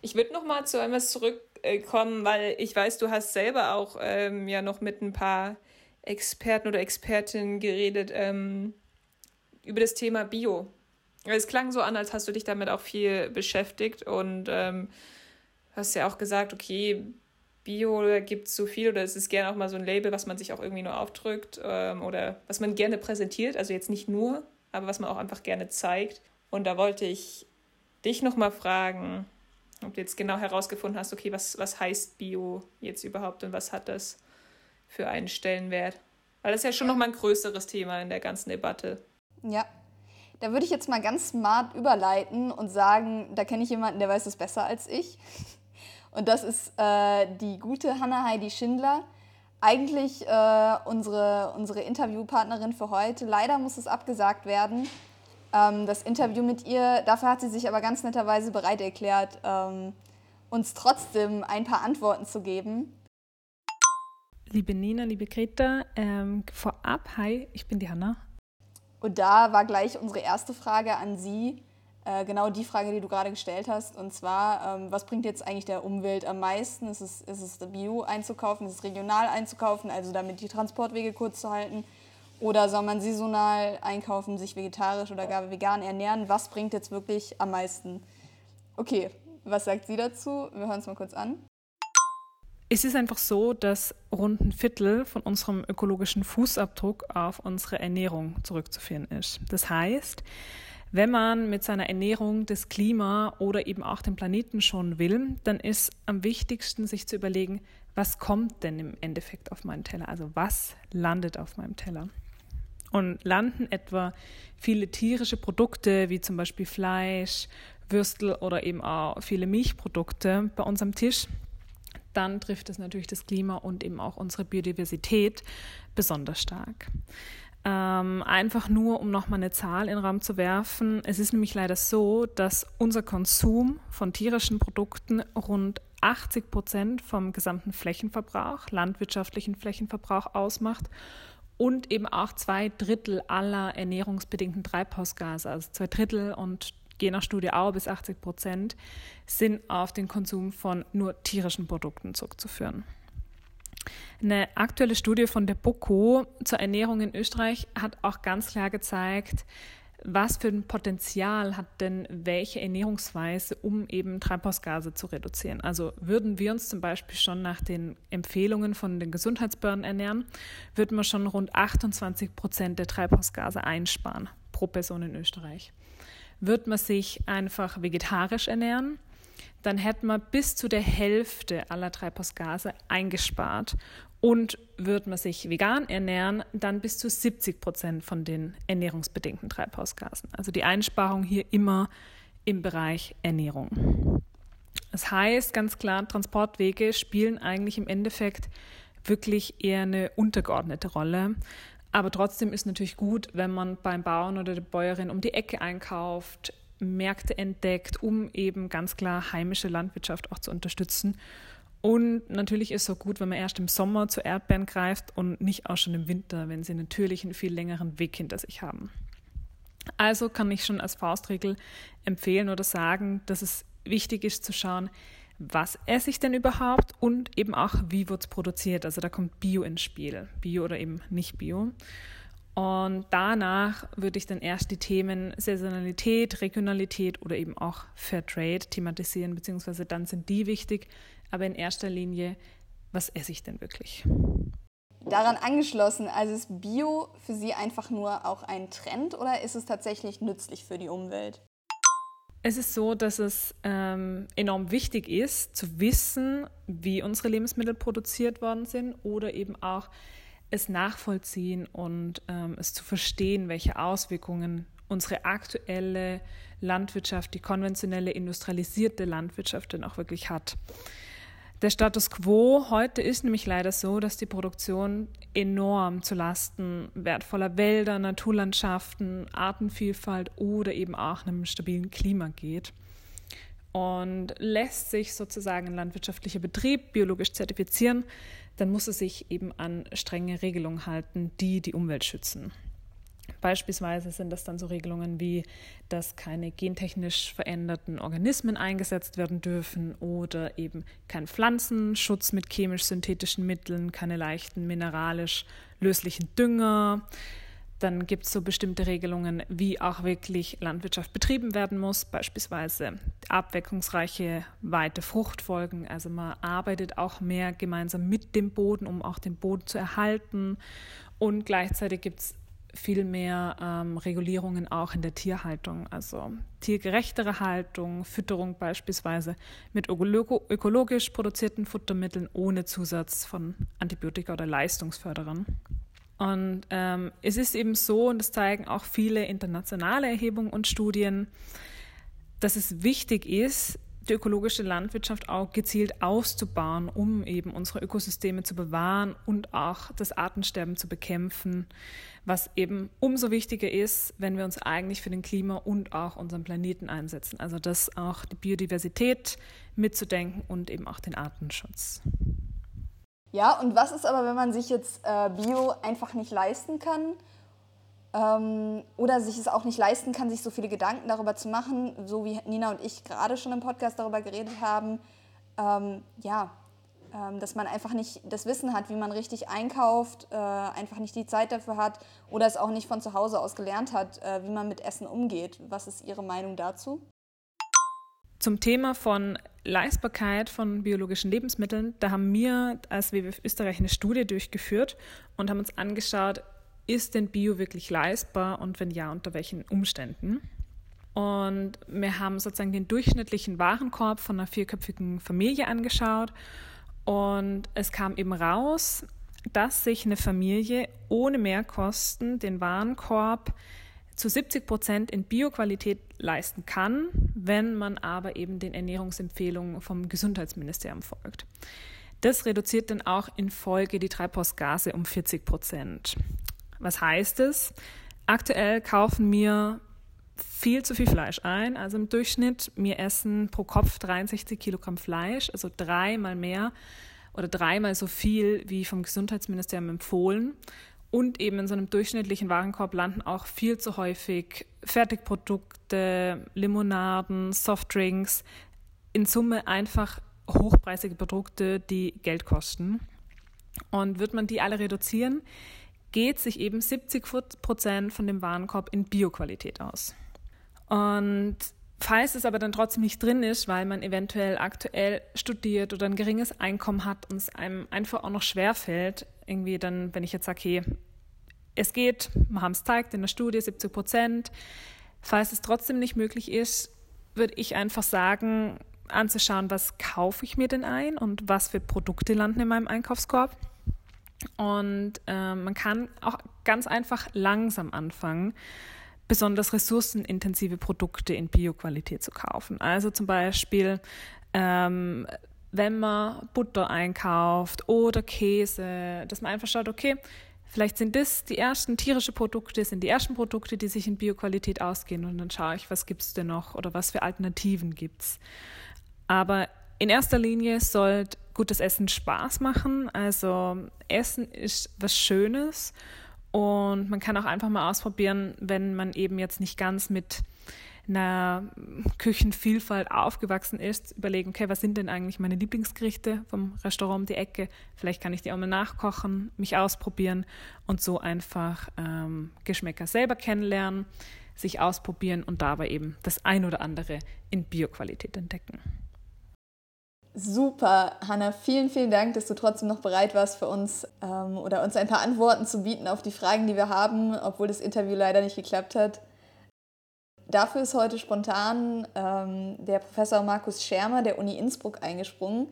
Ich würde noch mal zu etwas zurückkommen, weil ich weiß, du hast selber auch ähm, ja noch mit ein paar Experten oder Expertinnen geredet ähm, über das Thema Bio. Es klang so an, als hast du dich damit auch viel beschäftigt und ähm, hast ja auch gesagt, okay, Bio gibt es so viel oder es ist gerne auch mal so ein Label, was man sich auch irgendwie nur aufdrückt ähm, oder was man gerne präsentiert, also jetzt nicht nur, aber was man auch einfach gerne zeigt. Und da wollte ich dich nochmal fragen, ob du jetzt genau herausgefunden hast, okay, was, was heißt Bio jetzt überhaupt und was hat das für einen Stellenwert? Weil das ist ja schon nochmal ein größeres Thema in der ganzen Debatte. Ja, da würde ich jetzt mal ganz smart überleiten und sagen, da kenne ich jemanden, der weiß es besser als ich. Und das ist äh, die gute Hanna-Heidi Schindler. Eigentlich äh, unsere, unsere Interviewpartnerin für heute. Leider muss es abgesagt werden ähm, das Interview mit ihr. Dafür hat sie sich aber ganz netterweise bereit erklärt, ähm, uns trotzdem ein paar Antworten zu geben. Liebe Nina, liebe Greta, ähm, vorab, hi, ich bin die Hanna. Und da war gleich unsere erste Frage an Sie, äh, genau die Frage, die du gerade gestellt hast. Und zwar, ähm, was bringt jetzt eigentlich der Umwelt am meisten? Ist es, ist es Bio einzukaufen, ist es regional einzukaufen, also damit die Transportwege kurz zu halten? Oder soll man saisonal einkaufen, sich vegetarisch oder gar vegan ernähren? Was bringt jetzt wirklich am meisten? Okay, was sagt sie dazu? Wir hören es mal kurz an. Es ist einfach so, dass rund ein Viertel von unserem ökologischen Fußabdruck auf unsere Ernährung zurückzuführen ist. Das heißt, wenn man mit seiner Ernährung das Klima oder eben auch den Planeten schon will, dann ist am wichtigsten, sich zu überlegen, was kommt denn im Endeffekt auf meinen Teller? Also was landet auf meinem Teller? und landen etwa viele tierische Produkte wie zum Beispiel Fleisch, Würstel oder eben auch viele Milchprodukte bei uns am Tisch, dann trifft es natürlich das Klima und eben auch unsere Biodiversität besonders stark. Ähm, einfach nur, um nochmal eine Zahl in den Raum zu werfen. Es ist nämlich leider so, dass unser Konsum von tierischen Produkten rund 80 Prozent vom gesamten Flächenverbrauch, landwirtschaftlichen Flächenverbrauch ausmacht und eben auch zwei Drittel aller ernährungsbedingten Treibhausgase, also zwei Drittel und je nach Studie auch bis 80 Prozent, sind auf den Konsum von nur tierischen Produkten zurückzuführen. Eine aktuelle Studie von der BOKO zur Ernährung in Österreich hat auch ganz klar gezeigt, was für ein Potenzial hat denn welche Ernährungsweise, um eben Treibhausgase zu reduzieren? Also würden wir uns zum Beispiel schon nach den Empfehlungen von den Gesundheitsbehörden ernähren, würden wir schon rund 28 Prozent der Treibhausgase einsparen pro Person in Österreich. Würde man sich einfach vegetarisch ernähren, dann hätten wir bis zu der Hälfte aller Treibhausgase eingespart und würde man sich vegan ernähren, dann bis zu 70 Prozent von den ernährungsbedingten Treibhausgasen. Also die Einsparung hier immer im Bereich Ernährung. Das heißt ganz klar, Transportwege spielen eigentlich im Endeffekt wirklich eher eine untergeordnete Rolle. Aber trotzdem ist natürlich gut, wenn man beim Bauern oder der Bäuerin um die Ecke einkauft, Märkte entdeckt, um eben ganz klar heimische Landwirtschaft auch zu unterstützen und natürlich ist es so gut, wenn man erst im Sommer zu Erdbeeren greift und nicht auch schon im Winter, wenn sie natürlich einen viel längeren Weg hinter sich haben. Also kann ich schon als Faustregel empfehlen oder sagen, dass es wichtig ist zu schauen, was esse ich denn überhaupt und eben auch, wie wird es produziert. Also da kommt Bio ins Spiel, Bio oder eben nicht Bio. Und danach würde ich dann erst die Themen Saisonalität, Regionalität oder eben auch Fairtrade thematisieren, beziehungsweise dann sind die wichtig, aber in erster Linie, was esse ich denn wirklich? Daran angeschlossen, also ist Bio für Sie einfach nur auch ein Trend oder ist es tatsächlich nützlich für die Umwelt? Es ist so, dass es ähm, enorm wichtig ist, zu wissen, wie unsere Lebensmittel produziert worden sind oder eben auch es nachvollziehen und ähm, es zu verstehen, welche Auswirkungen unsere aktuelle Landwirtschaft, die konventionelle industrialisierte Landwirtschaft denn auch wirklich hat. Der Status quo heute ist nämlich leider so, dass die Produktion enorm zu Lasten wertvoller Wälder, Naturlandschaften, Artenvielfalt oder eben auch einem stabilen Klima geht. Und lässt sich sozusagen ein landwirtschaftlicher Betrieb biologisch zertifizieren, dann muss es sich eben an strenge Regelungen halten, die die Umwelt schützen. Beispielsweise sind das dann so Regelungen wie, dass keine gentechnisch veränderten Organismen eingesetzt werden dürfen oder eben kein Pflanzenschutz mit chemisch-synthetischen Mitteln, keine leichten mineralisch löslichen Dünger. Dann gibt es so bestimmte Regelungen, wie auch wirklich Landwirtschaft betrieben werden muss, beispielsweise abwechslungsreiche weite Fruchtfolgen. Also man arbeitet auch mehr gemeinsam mit dem Boden, um auch den Boden zu erhalten. Und gleichzeitig gibt es viel mehr ähm, Regulierungen auch in der Tierhaltung, also tiergerechtere Haltung, Fütterung beispielsweise mit ökologisch produzierten Futtermitteln ohne Zusatz von Antibiotika oder Leistungsförderern. Und ähm, es ist eben so, und das zeigen auch viele internationale Erhebungen und Studien, dass es wichtig ist, die ökologische Landwirtschaft auch gezielt auszubauen, um eben unsere Ökosysteme zu bewahren und auch das Artensterben zu bekämpfen, was eben umso wichtiger ist, wenn wir uns eigentlich für den Klima und auch unseren Planeten einsetzen. Also das auch die Biodiversität mitzudenken und eben auch den Artenschutz. Ja, und was ist aber, wenn man sich jetzt äh, Bio einfach nicht leisten kann? Ähm, oder sich es auch nicht leisten kann, sich so viele Gedanken darüber zu machen, so wie Nina und ich gerade schon im Podcast darüber geredet haben, ähm, ja, ähm, dass man einfach nicht das Wissen hat, wie man richtig einkauft, äh, einfach nicht die Zeit dafür hat oder es auch nicht von zu Hause aus gelernt hat, äh, wie man mit Essen umgeht. Was ist Ihre Meinung dazu? Zum Thema von Leistbarkeit von biologischen Lebensmitteln, da haben wir als WWF Österreich eine Studie durchgeführt und haben uns angeschaut, ist denn Bio wirklich leistbar und wenn ja, unter welchen Umständen? Und wir haben sozusagen den durchschnittlichen Warenkorb von einer vierköpfigen Familie angeschaut und es kam eben raus, dass sich eine Familie ohne Mehrkosten den Warenkorb zu 70 Prozent in Bioqualität leisten kann, wenn man aber eben den Ernährungsempfehlungen vom Gesundheitsministerium folgt. Das reduziert dann auch in Folge die Treibhausgase um 40 Prozent. Was heißt es? Aktuell kaufen wir viel zu viel Fleisch ein. Also im Durchschnitt, wir essen pro Kopf 63 Kilogramm Fleisch, also dreimal mehr oder dreimal so viel wie vom Gesundheitsministerium empfohlen. Und eben in so einem durchschnittlichen Warenkorb landen auch viel zu häufig Fertigprodukte, Limonaden, Softdrinks, in Summe einfach hochpreisige Produkte, die Geld kosten. Und wird man die alle reduzieren, geht sich eben 70 Prozent von dem Warenkorb in Bioqualität aus. Und falls es aber dann trotzdem nicht drin ist, weil man eventuell aktuell studiert oder ein geringes Einkommen hat und es einem einfach auch noch schwerfällt, irgendwie dann, wenn ich jetzt sage, okay, es geht, wir haben es gezeigt in der Studie, 70 Prozent. Falls es trotzdem nicht möglich ist, würde ich einfach sagen, anzuschauen, was kaufe ich mir denn ein und was für Produkte landen in meinem Einkaufskorb und äh, man kann auch ganz einfach langsam anfangen, besonders ressourcenintensive Produkte in Bioqualität zu kaufen. Also zum Beispiel, ähm, wenn man Butter einkauft oder Käse, dass man einfach schaut, okay, vielleicht sind das die ersten tierischen Produkte, sind die ersten Produkte, die sich in Bioqualität ausgehen und dann schaue ich, was gibt es denn noch oder was für Alternativen gibt es. Aber in erster Linie sollte gutes Essen Spaß machen. Also Essen ist was Schönes und man kann auch einfach mal ausprobieren, wenn man eben jetzt nicht ganz mit einer Küchenvielfalt aufgewachsen ist, überlegen, okay, was sind denn eigentlich meine Lieblingsgerichte vom Restaurant um die Ecke? Vielleicht kann ich die auch mal nachkochen, mich ausprobieren und so einfach ähm, Geschmäcker selber kennenlernen, sich ausprobieren und dabei eben das ein oder andere in Bioqualität entdecken. Super, Hanna, vielen, vielen Dank, dass du trotzdem noch bereit warst für uns ähm, oder uns ein paar Antworten zu bieten auf die Fragen, die wir haben, obwohl das Interview leider nicht geklappt hat. Dafür ist heute spontan ähm, der Professor Markus Schermer der Uni Innsbruck eingesprungen.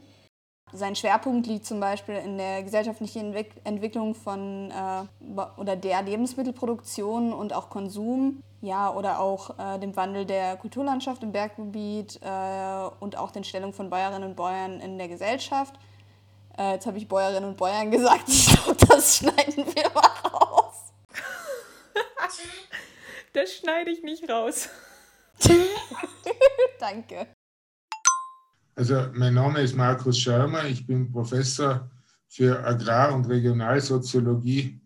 Sein Schwerpunkt liegt zum Beispiel in der gesellschaftlichen Entwicklung von äh, oder der Lebensmittelproduktion und auch Konsum, ja, oder auch äh, dem Wandel der Kulturlandschaft im Berggebiet äh, und auch den Stellung von Bäuerinnen und Bäuern in der Gesellschaft. Äh, jetzt habe ich Bäuerinnen und Bäuern gesagt, ich glaube, das schneiden wir mal raus. das schneide ich nicht raus. Danke. Also mein Name ist Markus Schirmer, ich bin Professor für Agrar- und Regionalsoziologie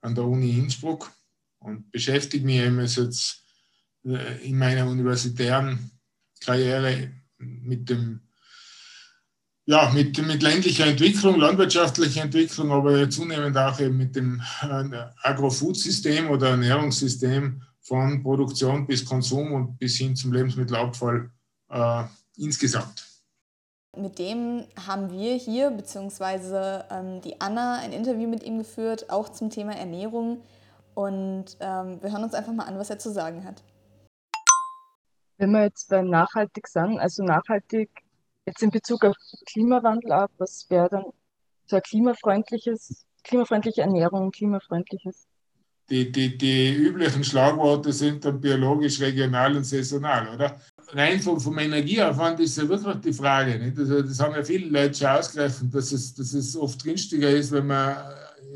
an der Uni Innsbruck und beschäftige mich eben jetzt äh, in meiner universitären Karriere mit dem ja, mit, mit ländlicher Entwicklung, landwirtschaftlicher Entwicklung, aber zunehmend auch eben mit dem äh, Agrofood-System oder Ernährungssystem von Produktion bis Konsum und bis hin zum Lebensmittelabfall äh, insgesamt. Mit dem haben wir hier, beziehungsweise ähm, die Anna, ein Interview mit ihm geführt, auch zum Thema Ernährung. Und ähm, wir hören uns einfach mal an, was er zu sagen hat. Wenn wir jetzt beim Nachhaltig sagen, also nachhaltig jetzt in Bezug auf Klimawandel ab, was wäre dann so ein klimafreundliches, klimafreundliche Ernährung, klimafreundliches? Die, die, die üblichen Schlagworte sind dann biologisch, regional und saisonal, oder? Rein vom, vom Energieaufwand ist ja wirklich die Frage. Nicht? Also das haben ja viele Leute schon ausgerechnet, dass es, dass es oft günstiger ist, wenn man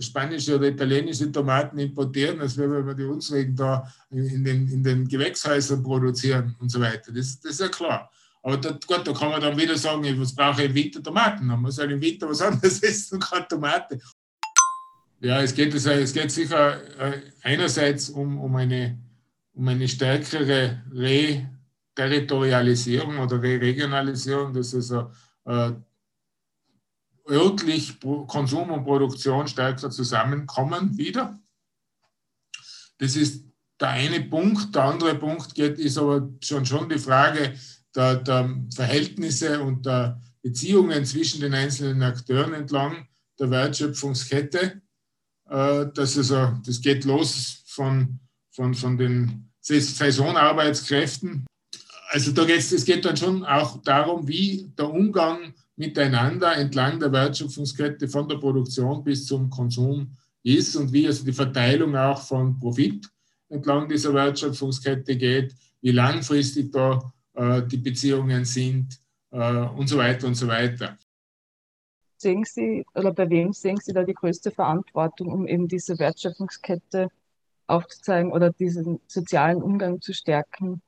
spanische oder italienische Tomaten importieren, als wenn wir die unsrigen da in den, in den Gewächshäusern produzieren und so weiter. Das, das ist ja klar. Aber da, gut, da kann man dann wieder sagen, was brauche ich im Winter Tomaten? Man muss halt im Winter was anderes essen und keine Tomate. Ja, es geht, also, es geht sicher äh, einerseits um, um, eine, um eine stärkere Reterritorialisierung oder Re-Regionalisierung, dass also äh, örtlich Konsum und Produktion stärker zusammenkommen wieder. Das ist der eine Punkt. Der andere Punkt geht, ist aber schon, schon die Frage, der, der Verhältnisse und der Beziehungen zwischen den einzelnen Akteuren entlang der Wertschöpfungskette. Äh, das, also, das geht los von, von, von den Saisonarbeitskräften. Also da geht's, es geht dann schon auch darum, wie der Umgang miteinander entlang der Wertschöpfungskette von der Produktion bis zum Konsum ist und wie also die Verteilung auch von Profit entlang dieser Wertschöpfungskette geht, wie langfristig da äh, die Beziehungen sind äh, und so weiter und so weiter. Sehen Sie oder bei wem sehen Sie da die größte Verantwortung, um eben diese Wertschöpfungskette aufzuzeigen oder diesen sozialen Umgang zu stärken?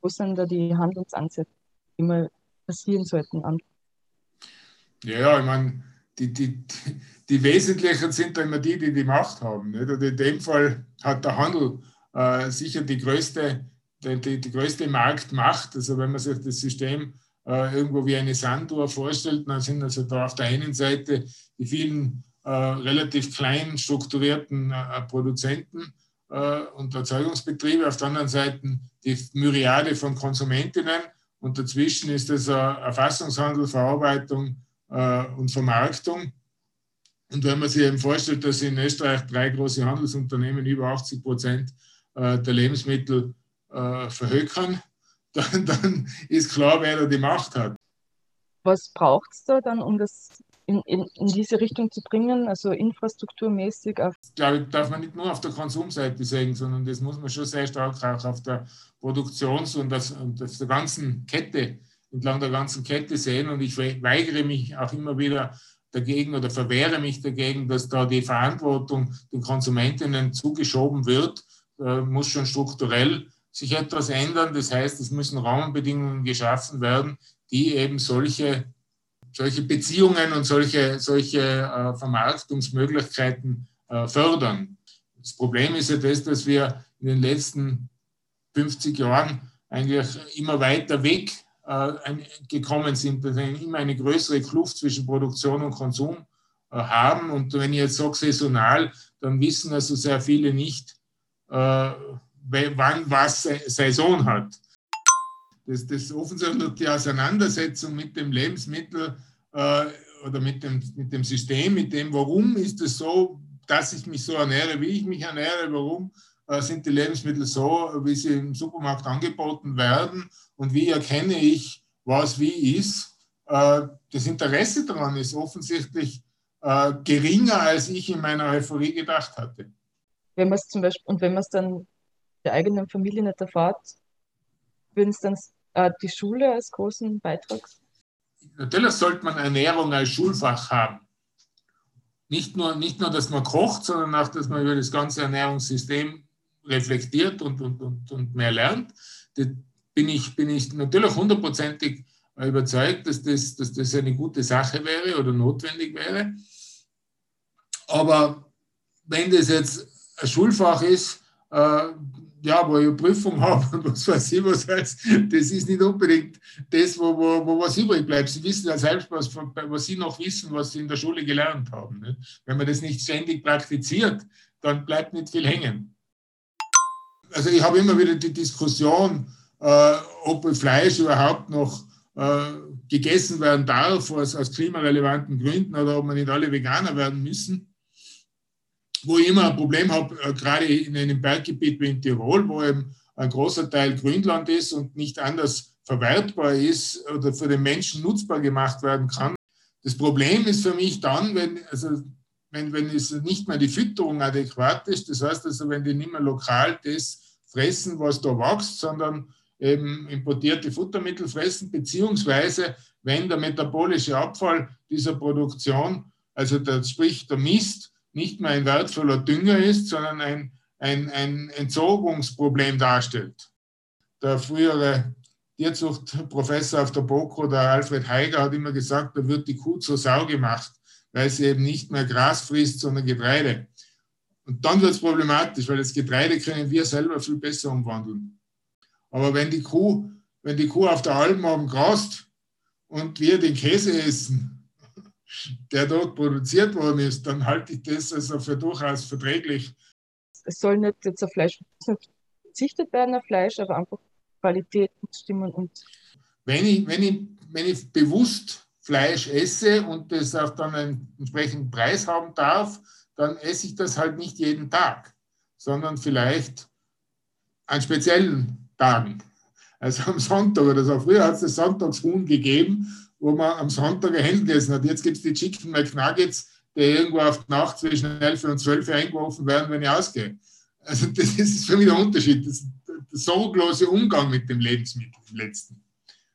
Wo sind da die Handlungsansätze, die mal passieren sollten? Ja, ich meine, die, die, die Wesentlichen sind da immer die, die die Macht haben. Nicht? Und in dem Fall hat der Handel äh, sicher die größte die, die, die größte Marktmacht. Also wenn man sich das System äh, irgendwo wie eine Sanduhr vorstellt, dann sind also da auf der einen Seite die vielen äh, relativ klein strukturierten äh, Produzenten und Erzeugungsbetriebe, auf der anderen Seite die Myriade von Konsumentinnen und dazwischen ist es Erfassungshandel, Verarbeitung äh, und Vermarktung. Und wenn man sich eben vorstellt, dass in Österreich drei große Handelsunternehmen über 80 Prozent äh, der Lebensmittel äh, verhökern, dann, dann ist klar, wer da die Macht hat. Was braucht es da dann, um das in, in, in, diese Richtung zu bringen, also infrastrukturmäßig? Ich glaube, darf man nicht nur auf der Konsumseite sehen, sondern das muss man schon sehr stark auch auf der Produktions- und, das, und auf der ganzen Kette, entlang der ganzen Kette sehen. Und ich weigere mich auch immer wieder dagegen oder verwehre mich dagegen, dass da die Verantwortung den Konsumentinnen zugeschoben wird, äh, muss schon strukturell sich etwas ändern. Das heißt, es müssen Rahmenbedingungen geschaffen werden, die eben solche, solche Beziehungen und solche, solche äh, Vermarktungsmöglichkeiten äh, fördern. Das Problem ist ja das, dass wir in den letzten 50 Jahren eigentlich immer weiter weg äh, gekommen sind, dass wir immer eine größere Kluft zwischen Produktion und Konsum äh, haben. Und wenn ich jetzt sage saisonal, dann wissen also sehr viele nicht, äh, wann was Saison hat. Das, das offensichtlich die Auseinandersetzung mit dem Lebensmittel äh, oder mit dem, mit dem System, mit dem, warum ist es so, dass ich mich so ernähre, wie ich mich ernähre, warum äh, sind die Lebensmittel so, wie sie im Supermarkt angeboten werden und wie erkenne ich, was wie ist. Äh, das Interesse daran ist offensichtlich äh, geringer, als ich in meiner Euphorie gedacht hatte. Wenn man es zum Beispiel, und wenn man es dann der eigenen Familie nicht erfahrt, würden es dann äh, die Schule als großen Beitrag? Natürlich sollte man Ernährung als Schulfach haben. Nicht nur, nicht nur, dass man kocht, sondern auch, dass man über das ganze Ernährungssystem reflektiert und, und, und, und mehr lernt. Da bin ich, bin ich natürlich hundertprozentig überzeugt, dass das, dass das eine gute Sache wäre oder notwendig wäre. Aber wenn das jetzt ein Schulfach ist, äh, ja, wo ich eine Prüfung habe und was weiß ich was heißt, das ist nicht unbedingt das, wo, wo, wo was übrig bleibt. Sie wissen ja selbst, was, was Sie noch wissen, was Sie in der Schule gelernt haben. Nicht? Wenn man das nicht ständig praktiziert, dann bleibt nicht viel hängen. Also ich habe immer wieder die Diskussion, äh, ob Fleisch überhaupt noch äh, gegessen werden darf aus, aus klimarelevanten Gründen oder ob man nicht alle Veganer werden müssen wo ich immer ein Problem habe, äh, gerade in einem Berggebiet wie in Tirol, wo eben ein großer Teil Grünland ist und nicht anders verwertbar ist oder für den Menschen nutzbar gemacht werden kann. Das Problem ist für mich dann, wenn, also wenn, wenn es nicht mehr die Fütterung adäquat ist, das heißt also, wenn die nicht mehr lokal das fressen, was da wächst, sondern eben importierte Futtermittel fressen, beziehungsweise wenn der metabolische Abfall dieser Produktion, also der, sprich der Mist, nicht mehr ein wertvoller Dünger ist, sondern ein, ein, ein Entsorgungsproblem darstellt. Der frühere Tierzuchtprofessor auf der BOKO, der Alfred Heiger, hat immer gesagt, da wird die Kuh zur Sau gemacht, weil sie eben nicht mehr Gras frisst, sondern Getreide. Und dann wird es problematisch, weil das Getreide können wir selber viel besser umwandeln. Aber wenn die Kuh, wenn die Kuh auf der Alm oben grast und wir den Käse essen, der dort produziert worden ist, dann halte ich das also für durchaus verträglich. Es soll nicht jetzt auf Fleisch verzichtet werden, auf Fleisch, aber einfach Qualität stimmen und. Wenn ich, wenn ich, wenn ich bewusst Fleisch esse und das auch dann einen entsprechenden Preis haben darf, dann esse ich das halt nicht jeden Tag, sondern vielleicht an speziellen Tagen. Also am Sonntag oder so. Früher hat es das Sonntagshuhn gegeben wo man am Sonntag ein Händel gegessen hat. Jetzt gibt es die Chicken McNuggets, die irgendwo auf die Nacht zwischen 11 und 12 eingeworfen werden, wenn ich ausgehe. Also das ist für mich der Unterschied. Das, der sorglose Umgang mit dem Lebensmittel im letzten.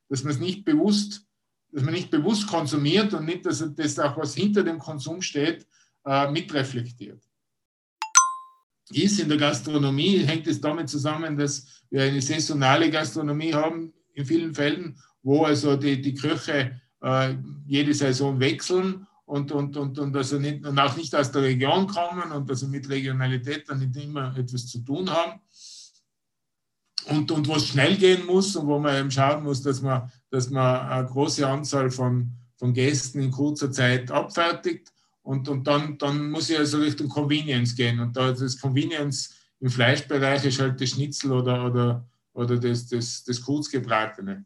Dass man es nicht bewusst, dass man nicht bewusst konsumiert und nicht, dass das auch was hinter dem Konsum steht, äh, mitreflektiert. Ist in der Gastronomie, hängt es damit zusammen, dass wir eine saisonale Gastronomie haben, in vielen Fällen, wo also die, die Köche äh, jede Saison wechseln und, und, und, und, also nicht, und auch nicht aus der Region kommen und also mit Regionalität dann nicht immer etwas zu tun haben. Und, und wo es schnell gehen muss und wo man eben schauen muss, dass man, dass man eine große Anzahl von, von Gästen in kurzer Zeit abfertigt. Und, und dann, dann muss ich also Richtung Convenience gehen. Und da das Convenience im Fleischbereich ist halt das Schnitzel oder, oder, oder das, das, das Kurzgebratene.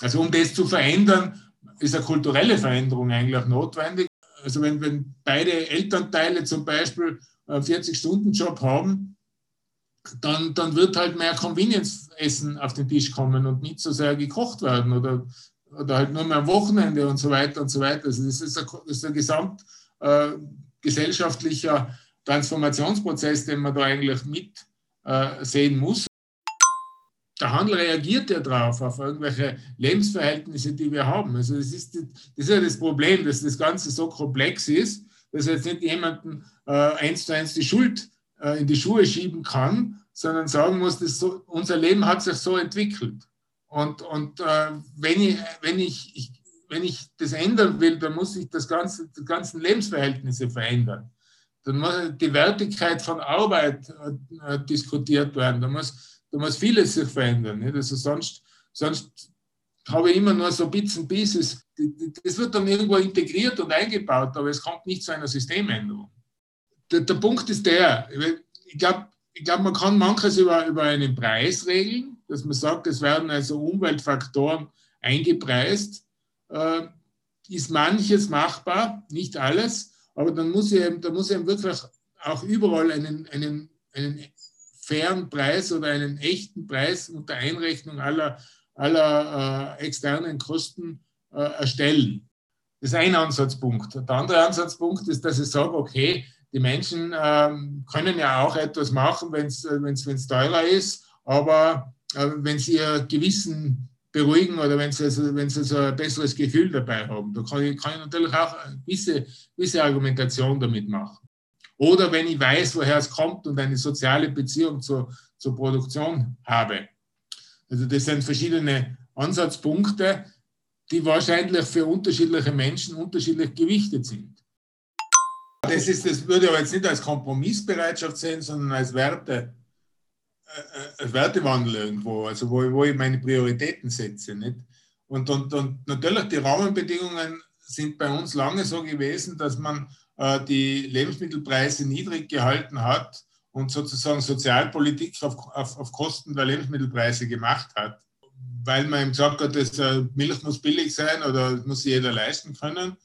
Also um das zu verändern, ist eine kulturelle Veränderung eigentlich notwendig. Also wenn, wenn beide Elternteile zum Beispiel einen 40-Stunden-Job haben, dann, dann wird halt mehr Convenience-Essen auf den Tisch kommen und nicht so sehr gekocht werden oder, oder halt nur mehr am Wochenende und so weiter und so weiter. Also das ist ein, ein gesamt äh, Transformationsprozess, den man da eigentlich mit äh, sehen muss der Handel reagiert ja drauf, auf irgendwelche Lebensverhältnisse, die wir haben. Also das ist, das ist ja das Problem, dass das Ganze so komplex ist, dass jetzt nicht jemanden äh, eins zu eins die Schuld äh, in die Schuhe schieben kann, sondern sagen muss, dass so, unser Leben hat sich so entwickelt. Und, und äh, wenn, ich, wenn, ich, ich, wenn ich das ändern will, dann muss ich das ganze, die ganzen Lebensverhältnisse verändern. Dann muss die Wertigkeit von Arbeit äh, diskutiert werden. Da muss da muss vieles sich verändern. Nicht? Also sonst, sonst habe ich immer nur so Bits und Pieces. Das wird dann irgendwo integriert und eingebaut, aber es kommt nicht zu einer Systemänderung. Der, der Punkt ist der, ich glaube, ich glaub, man kann manches über, über einen Preis regeln, dass man sagt, es werden also Umweltfaktoren eingepreist. Äh, ist manches machbar, nicht alles, aber dann muss ich da muss ich wirklich auch überall einen, einen, einen fairen Preis oder einen echten Preis unter Einrechnung aller, aller äh, externen Kosten äh, erstellen. Das ist ein Ansatzpunkt. Der andere Ansatzpunkt ist, dass ich sage, okay, die Menschen ähm, können ja auch etwas machen, wenn es teurer ist, aber äh, wenn sie ihr Gewissen beruhigen oder wenn sie, also, wenn sie so ein besseres Gefühl dabei haben, da kann ich, kann ich natürlich auch eine gewisse, gewisse Argumentation damit machen. Oder wenn ich weiß, woher es kommt und eine soziale Beziehung zur, zur Produktion habe. Also das sind verschiedene Ansatzpunkte, die wahrscheinlich für unterschiedliche Menschen unterschiedlich gewichtet sind. Das, ist, das würde ich aber jetzt nicht als Kompromissbereitschaft sehen, sondern als Werte, äh, als Wertewandel irgendwo, also wo, wo ich meine Prioritäten setze. Nicht? Und, und, und natürlich die Rahmenbedingungen sind bei uns lange so gewesen, dass man äh, die Lebensmittelpreise niedrig gehalten hat und sozusagen Sozialpolitik auf, auf, auf Kosten der Lebensmittelpreise gemacht hat. Weil man eben gesagt hat, dass, äh, Milch muss billig sein oder muss jeder leisten können.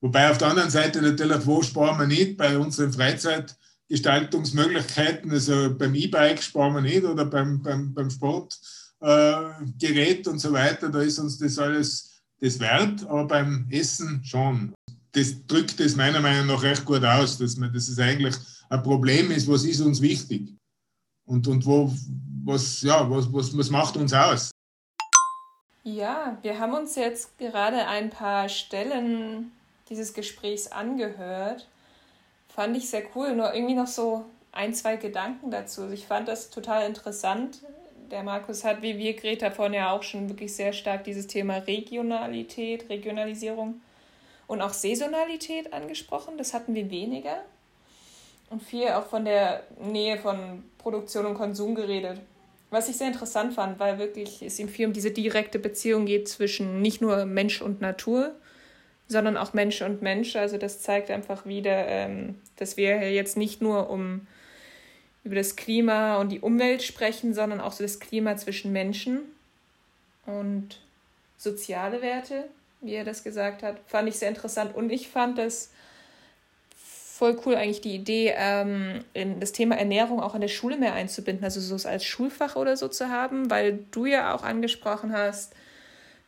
Wobei auf der anderen Seite natürlich, wo sparen wir nicht? Bei unseren Freizeitgestaltungsmöglichkeiten, also beim E-Bike sparen wir nicht oder beim, beim, beim Sportgerät äh, und so weiter, da ist uns das alles das wert, aber beim Essen schon. Das drückt es meiner Meinung nach recht gut aus, dass, man, dass es eigentlich ein Problem ist, was ist uns wichtig und, und wo, was, ja, was, was, was macht uns aus. Ja, wir haben uns jetzt gerade ein paar Stellen dieses Gesprächs angehört. Fand ich sehr cool, nur irgendwie noch so ein, zwei Gedanken dazu. Also ich fand das total interessant. Der Markus hat, wie wir, Greta, vorhin ja auch schon wirklich sehr stark dieses Thema Regionalität, Regionalisierung und auch Saisonalität angesprochen. Das hatten wir weniger. Und viel auch von der Nähe von Produktion und Konsum geredet. Was ich sehr interessant fand, weil wirklich es ihm viel um diese direkte Beziehung geht zwischen nicht nur Mensch und Natur, sondern auch Mensch und Mensch. Also das zeigt einfach wieder, ähm, dass wir jetzt nicht nur um über das Klima und die Umwelt sprechen, sondern auch so das Klima zwischen Menschen und soziale Werte, wie er das gesagt hat, fand ich sehr interessant. Und ich fand das voll cool eigentlich die Idee, ähm, in das Thema Ernährung auch an der Schule mehr einzubinden, also so als Schulfach oder so zu haben, weil du ja auch angesprochen hast,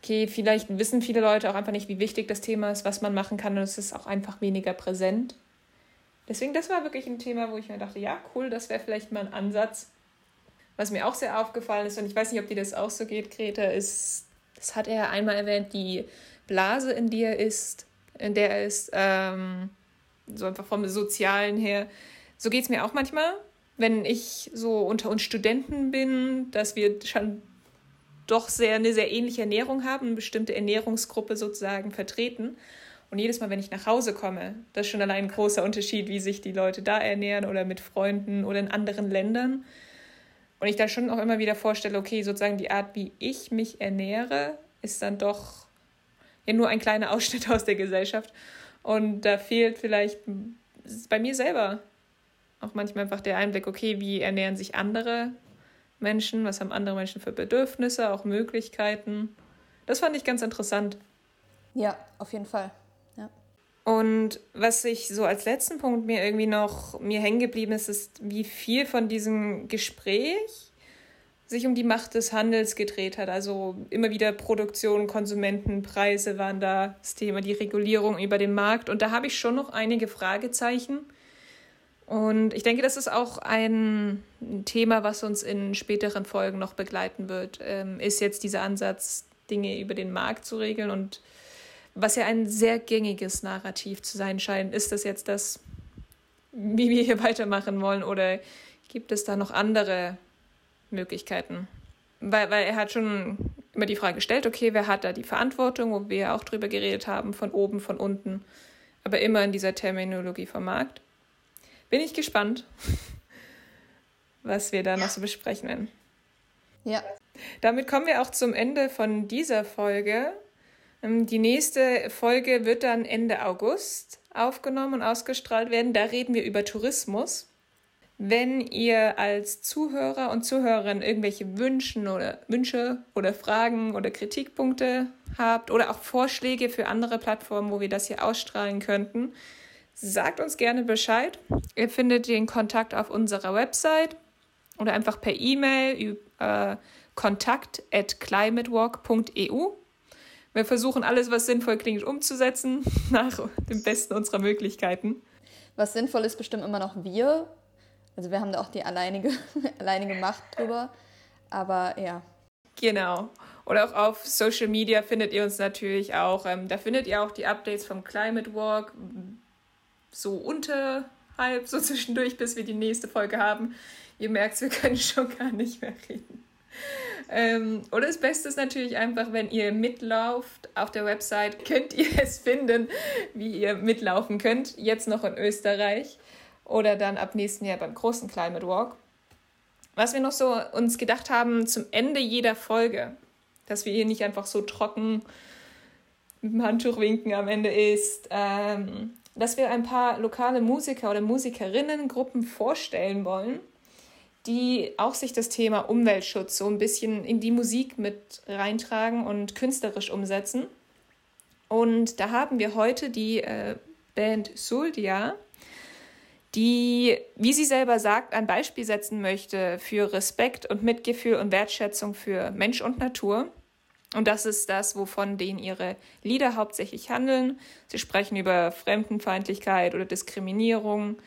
okay, vielleicht wissen viele Leute auch einfach nicht, wie wichtig das Thema ist, was man machen kann und es ist auch einfach weniger präsent. Deswegen, das war wirklich ein Thema, wo ich mir dachte, ja, cool, das wäre vielleicht mal ein Ansatz. Was mir auch sehr aufgefallen ist, und ich weiß nicht, ob dir das auch so geht, Greta, ist, das hat er einmal erwähnt, die Blase, in er ist, in der er ist, ähm, so einfach vom Sozialen her. So geht es mir auch manchmal, wenn ich so unter uns Studenten bin, dass wir schon doch sehr eine sehr ähnliche Ernährung haben, eine bestimmte Ernährungsgruppe sozusagen vertreten. Und jedes Mal, wenn ich nach Hause komme, das ist schon allein ein großer Unterschied, wie sich die Leute da ernähren oder mit Freunden oder in anderen Ländern. Und ich da schon auch immer wieder vorstelle, okay, sozusagen die Art, wie ich mich ernähre, ist dann doch ja nur ein kleiner Ausschnitt aus der Gesellschaft. Und da fehlt vielleicht bei mir selber auch manchmal einfach der Einblick, okay, wie ernähren sich andere Menschen, was haben andere Menschen für Bedürfnisse, auch Möglichkeiten. Das fand ich ganz interessant. Ja, auf jeden Fall. Ja. Und was ich so als letzten Punkt mir irgendwie noch mir hängen geblieben ist, ist, wie viel von diesem Gespräch sich um die Macht des Handels gedreht hat. Also immer wieder Produktion, Konsumentenpreise waren da das Thema, die Regulierung über den Markt. Und da habe ich schon noch einige Fragezeichen und ich denke, das ist auch ein Thema, was uns in späteren Folgen noch begleiten wird. Ähm, ist jetzt dieser Ansatz, Dinge über den Markt zu regeln und was ja ein sehr gängiges Narrativ zu sein scheint. Ist das jetzt das, wie wir hier weitermachen wollen oder gibt es da noch andere Möglichkeiten? Weil, weil er hat schon immer die Frage gestellt, okay, wer hat da die Verantwortung, wo wir auch drüber geredet haben, von oben, von unten, aber immer in dieser Terminologie vom Markt bin ich gespannt, was wir da noch so besprechen werden. Ja. Damit kommen wir auch zum Ende von dieser Folge. Ähm, die nächste Folge wird dann Ende August aufgenommen und ausgestrahlt werden. Da reden wir über Tourismus. Wenn ihr als Zuhörer und Zuhörerin irgendwelche Wünschen oder Wünsche oder Fragen oder Kritikpunkte habt oder auch Vorschläge für andere Plattformen, wo wir das hier ausstrahlen könnten, Sagt uns gerne Bescheid. Ihr findet den Kontakt auf unserer Website oder einfach per E-Mail äh, kontakt climatewalk.eu. Wir versuchen alles, was sinnvoll klingt, umzusetzen, nach dem Besten unserer Möglichkeiten. Was sinnvoll ist, bestimmt immer noch wir. Also wir haben da auch die alleinige, alleinige Macht drüber. Aber ja. Genau. Oder auch auf Social Media findet ihr uns natürlich auch. Ähm, da findet ihr auch die Updates vom Climate Walk, so unterhalb, so zwischendurch, bis wir die nächste Folge haben. Ihr merkt, wir können schon gar nicht mehr reden. Ähm, oder das Beste ist natürlich einfach, wenn ihr mitlauft auf der Website, könnt ihr es finden, wie ihr mitlaufen könnt. Jetzt noch in Österreich oder dann ab nächsten Jahr beim großen Climate Walk. Was wir noch so uns gedacht haben zum Ende jeder Folge, dass wir hier nicht einfach so trocken mit dem Handtuch winken am Ende ist, ähm, dass wir ein paar lokale Musiker oder Musikerinnengruppen vorstellen wollen, die auch sich das Thema Umweltschutz so ein bisschen in die Musik mit reintragen und künstlerisch umsetzen. Und da haben wir heute die äh, Band Suldia, die, wie sie selber sagt, ein Beispiel setzen möchte für Respekt und Mitgefühl und Wertschätzung für Mensch und Natur. Und das ist das, wovon denen ihre Lieder hauptsächlich handeln. Sie sprechen über Fremdenfeindlichkeit oder Diskriminierung,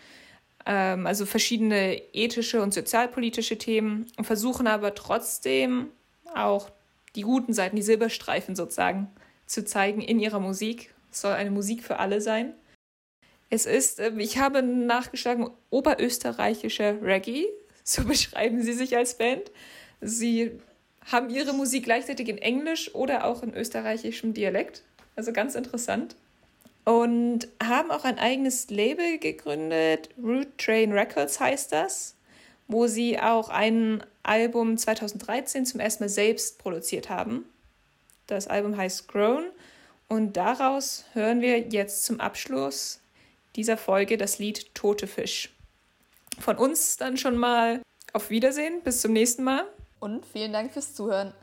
ähm, also verschiedene ethische und sozialpolitische Themen und versuchen aber trotzdem auch die guten Seiten, die Silberstreifen sozusagen, zu zeigen in ihrer Musik. Es soll eine Musik für alle sein. Es ist, ähm, ich habe nachgeschlagen, oberösterreichischer Reggae, so beschreiben sie sich als Band. Sie haben ihre Musik gleichzeitig in Englisch oder auch in österreichischem Dialekt. Also ganz interessant. Und haben auch ein eigenes Label gegründet. Root Train Records heißt das, wo sie auch ein Album 2013 zum ersten Mal selbst produziert haben. Das Album heißt Grown. Und daraus hören wir jetzt zum Abschluss dieser Folge das Lied Tote Fisch. Von uns dann schon mal auf Wiedersehen. Bis zum nächsten Mal und vielen Dank fürs Zuhören.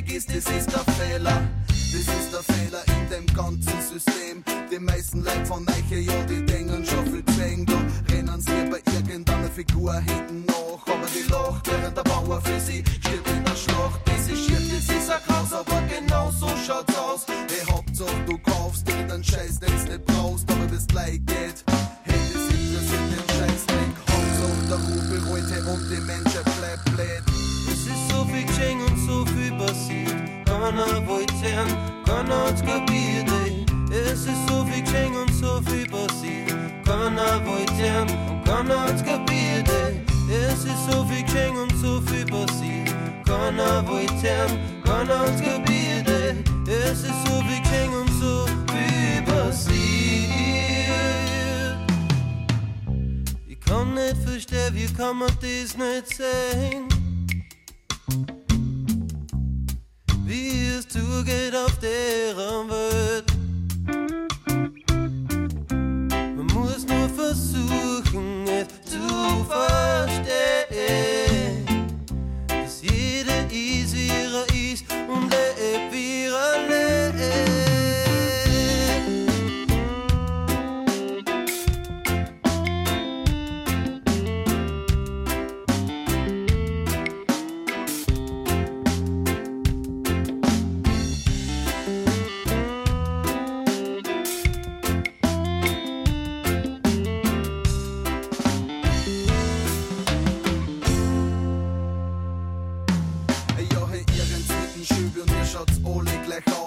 notwendig ist, das ist der Fehler. Das ist der Fehler in dem ganzen System. Die meisten Leute von euch, ja, die denken schon viel zwängen, da rennen sie bei irgendeiner Figur hinten nach. Aber die lacht, während der Bauer für sie stirbt in der Schlacht. Das ist schief, das ist ein Kraus, aber genau so schaut's aus. Hey, Hauptsache du kaufst dir den Scheiß, den du nicht brauchst, aber das gleich geht. Hey, das interessiert den Scheiß nicht. Hauptsache der Ruhe heute und die Menschheit bleibt blöd ist so viel geschehen und so viel passiert. Keiner wollte hören, keiner hat's kapiert, ey. Es ist so viel geschehen und so viel passiert. Keiner wollte hören und keiner hat's kapiert, ey. Es ist so viel geschehen und so viel passiert. Keiner wollte hören, keiner hat's kapiert, ey. Es ist so viel geschehen und so viel passiert. Ich kann nicht verstehen, wie kann man dies nicht sehen? wie es zugeht auf deren Welt. Man muss nur versuchen, es zu verstehen, dass jeder ist, wie er ist und er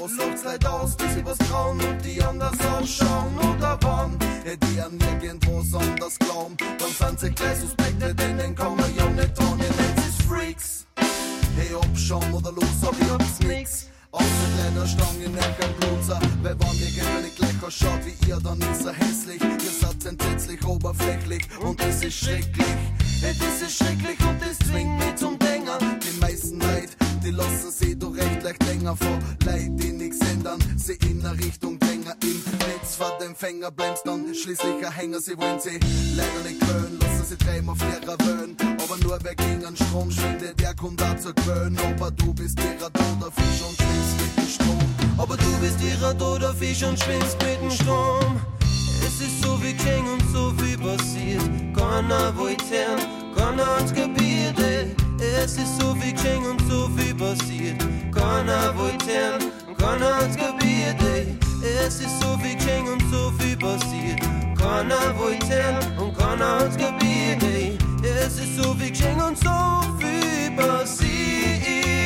aus und seid aus, die sie was trauen und die anders ausschauen oder waren, ja, die an irgendwo anders glauben, dann sind sie gleich Suspekte, denen kann man ja nicht trauen, ihr nennt sich Freaks. Hey, ob schon oder los, aber ich hab's nix. Außer deiner Stange neckern Blutzer, weil wann ihr gewöhnlich gleich ausschaut wie ihr, dann ist er hässlich. Ihr seid entsetzlich oberflächlich und das ist schrecklich. Hey, das ist schrecklich und das zwingt mich zum Denken. Die meisten Leute die lassen sie doch recht leicht länger vor. Leid, die nix ändern, sie in eine Richtung drängen. Im Netz vor dem Fänger bleibst dann schließlich ein Hänger. Sie wollen sie leider nicht gewöhnen, lassen sie dreimal fairer wöhnen. Aber nur wer gegen einen Strom schwindet, der kommt da zur gewöhnen. Aber du bist ihrer toter Fisch und schwimmst mit dem Strom. Aber du bist ihrer toter Fisch und schwimmst mit dem Strom. Es ist so viel geschehen und so viel passiert. Keiner wollte hören, keiner hat's kapiert. Es ist so viel geschehen und so viel passiert. Keiner wollte hören, keiner hat's kapiert, ey. Es ist so viel geschehen und so viel passiert. Keiner wollte hören und keiner hat's kapiert, ey. Es ist so viel geschehen und so viel passiert.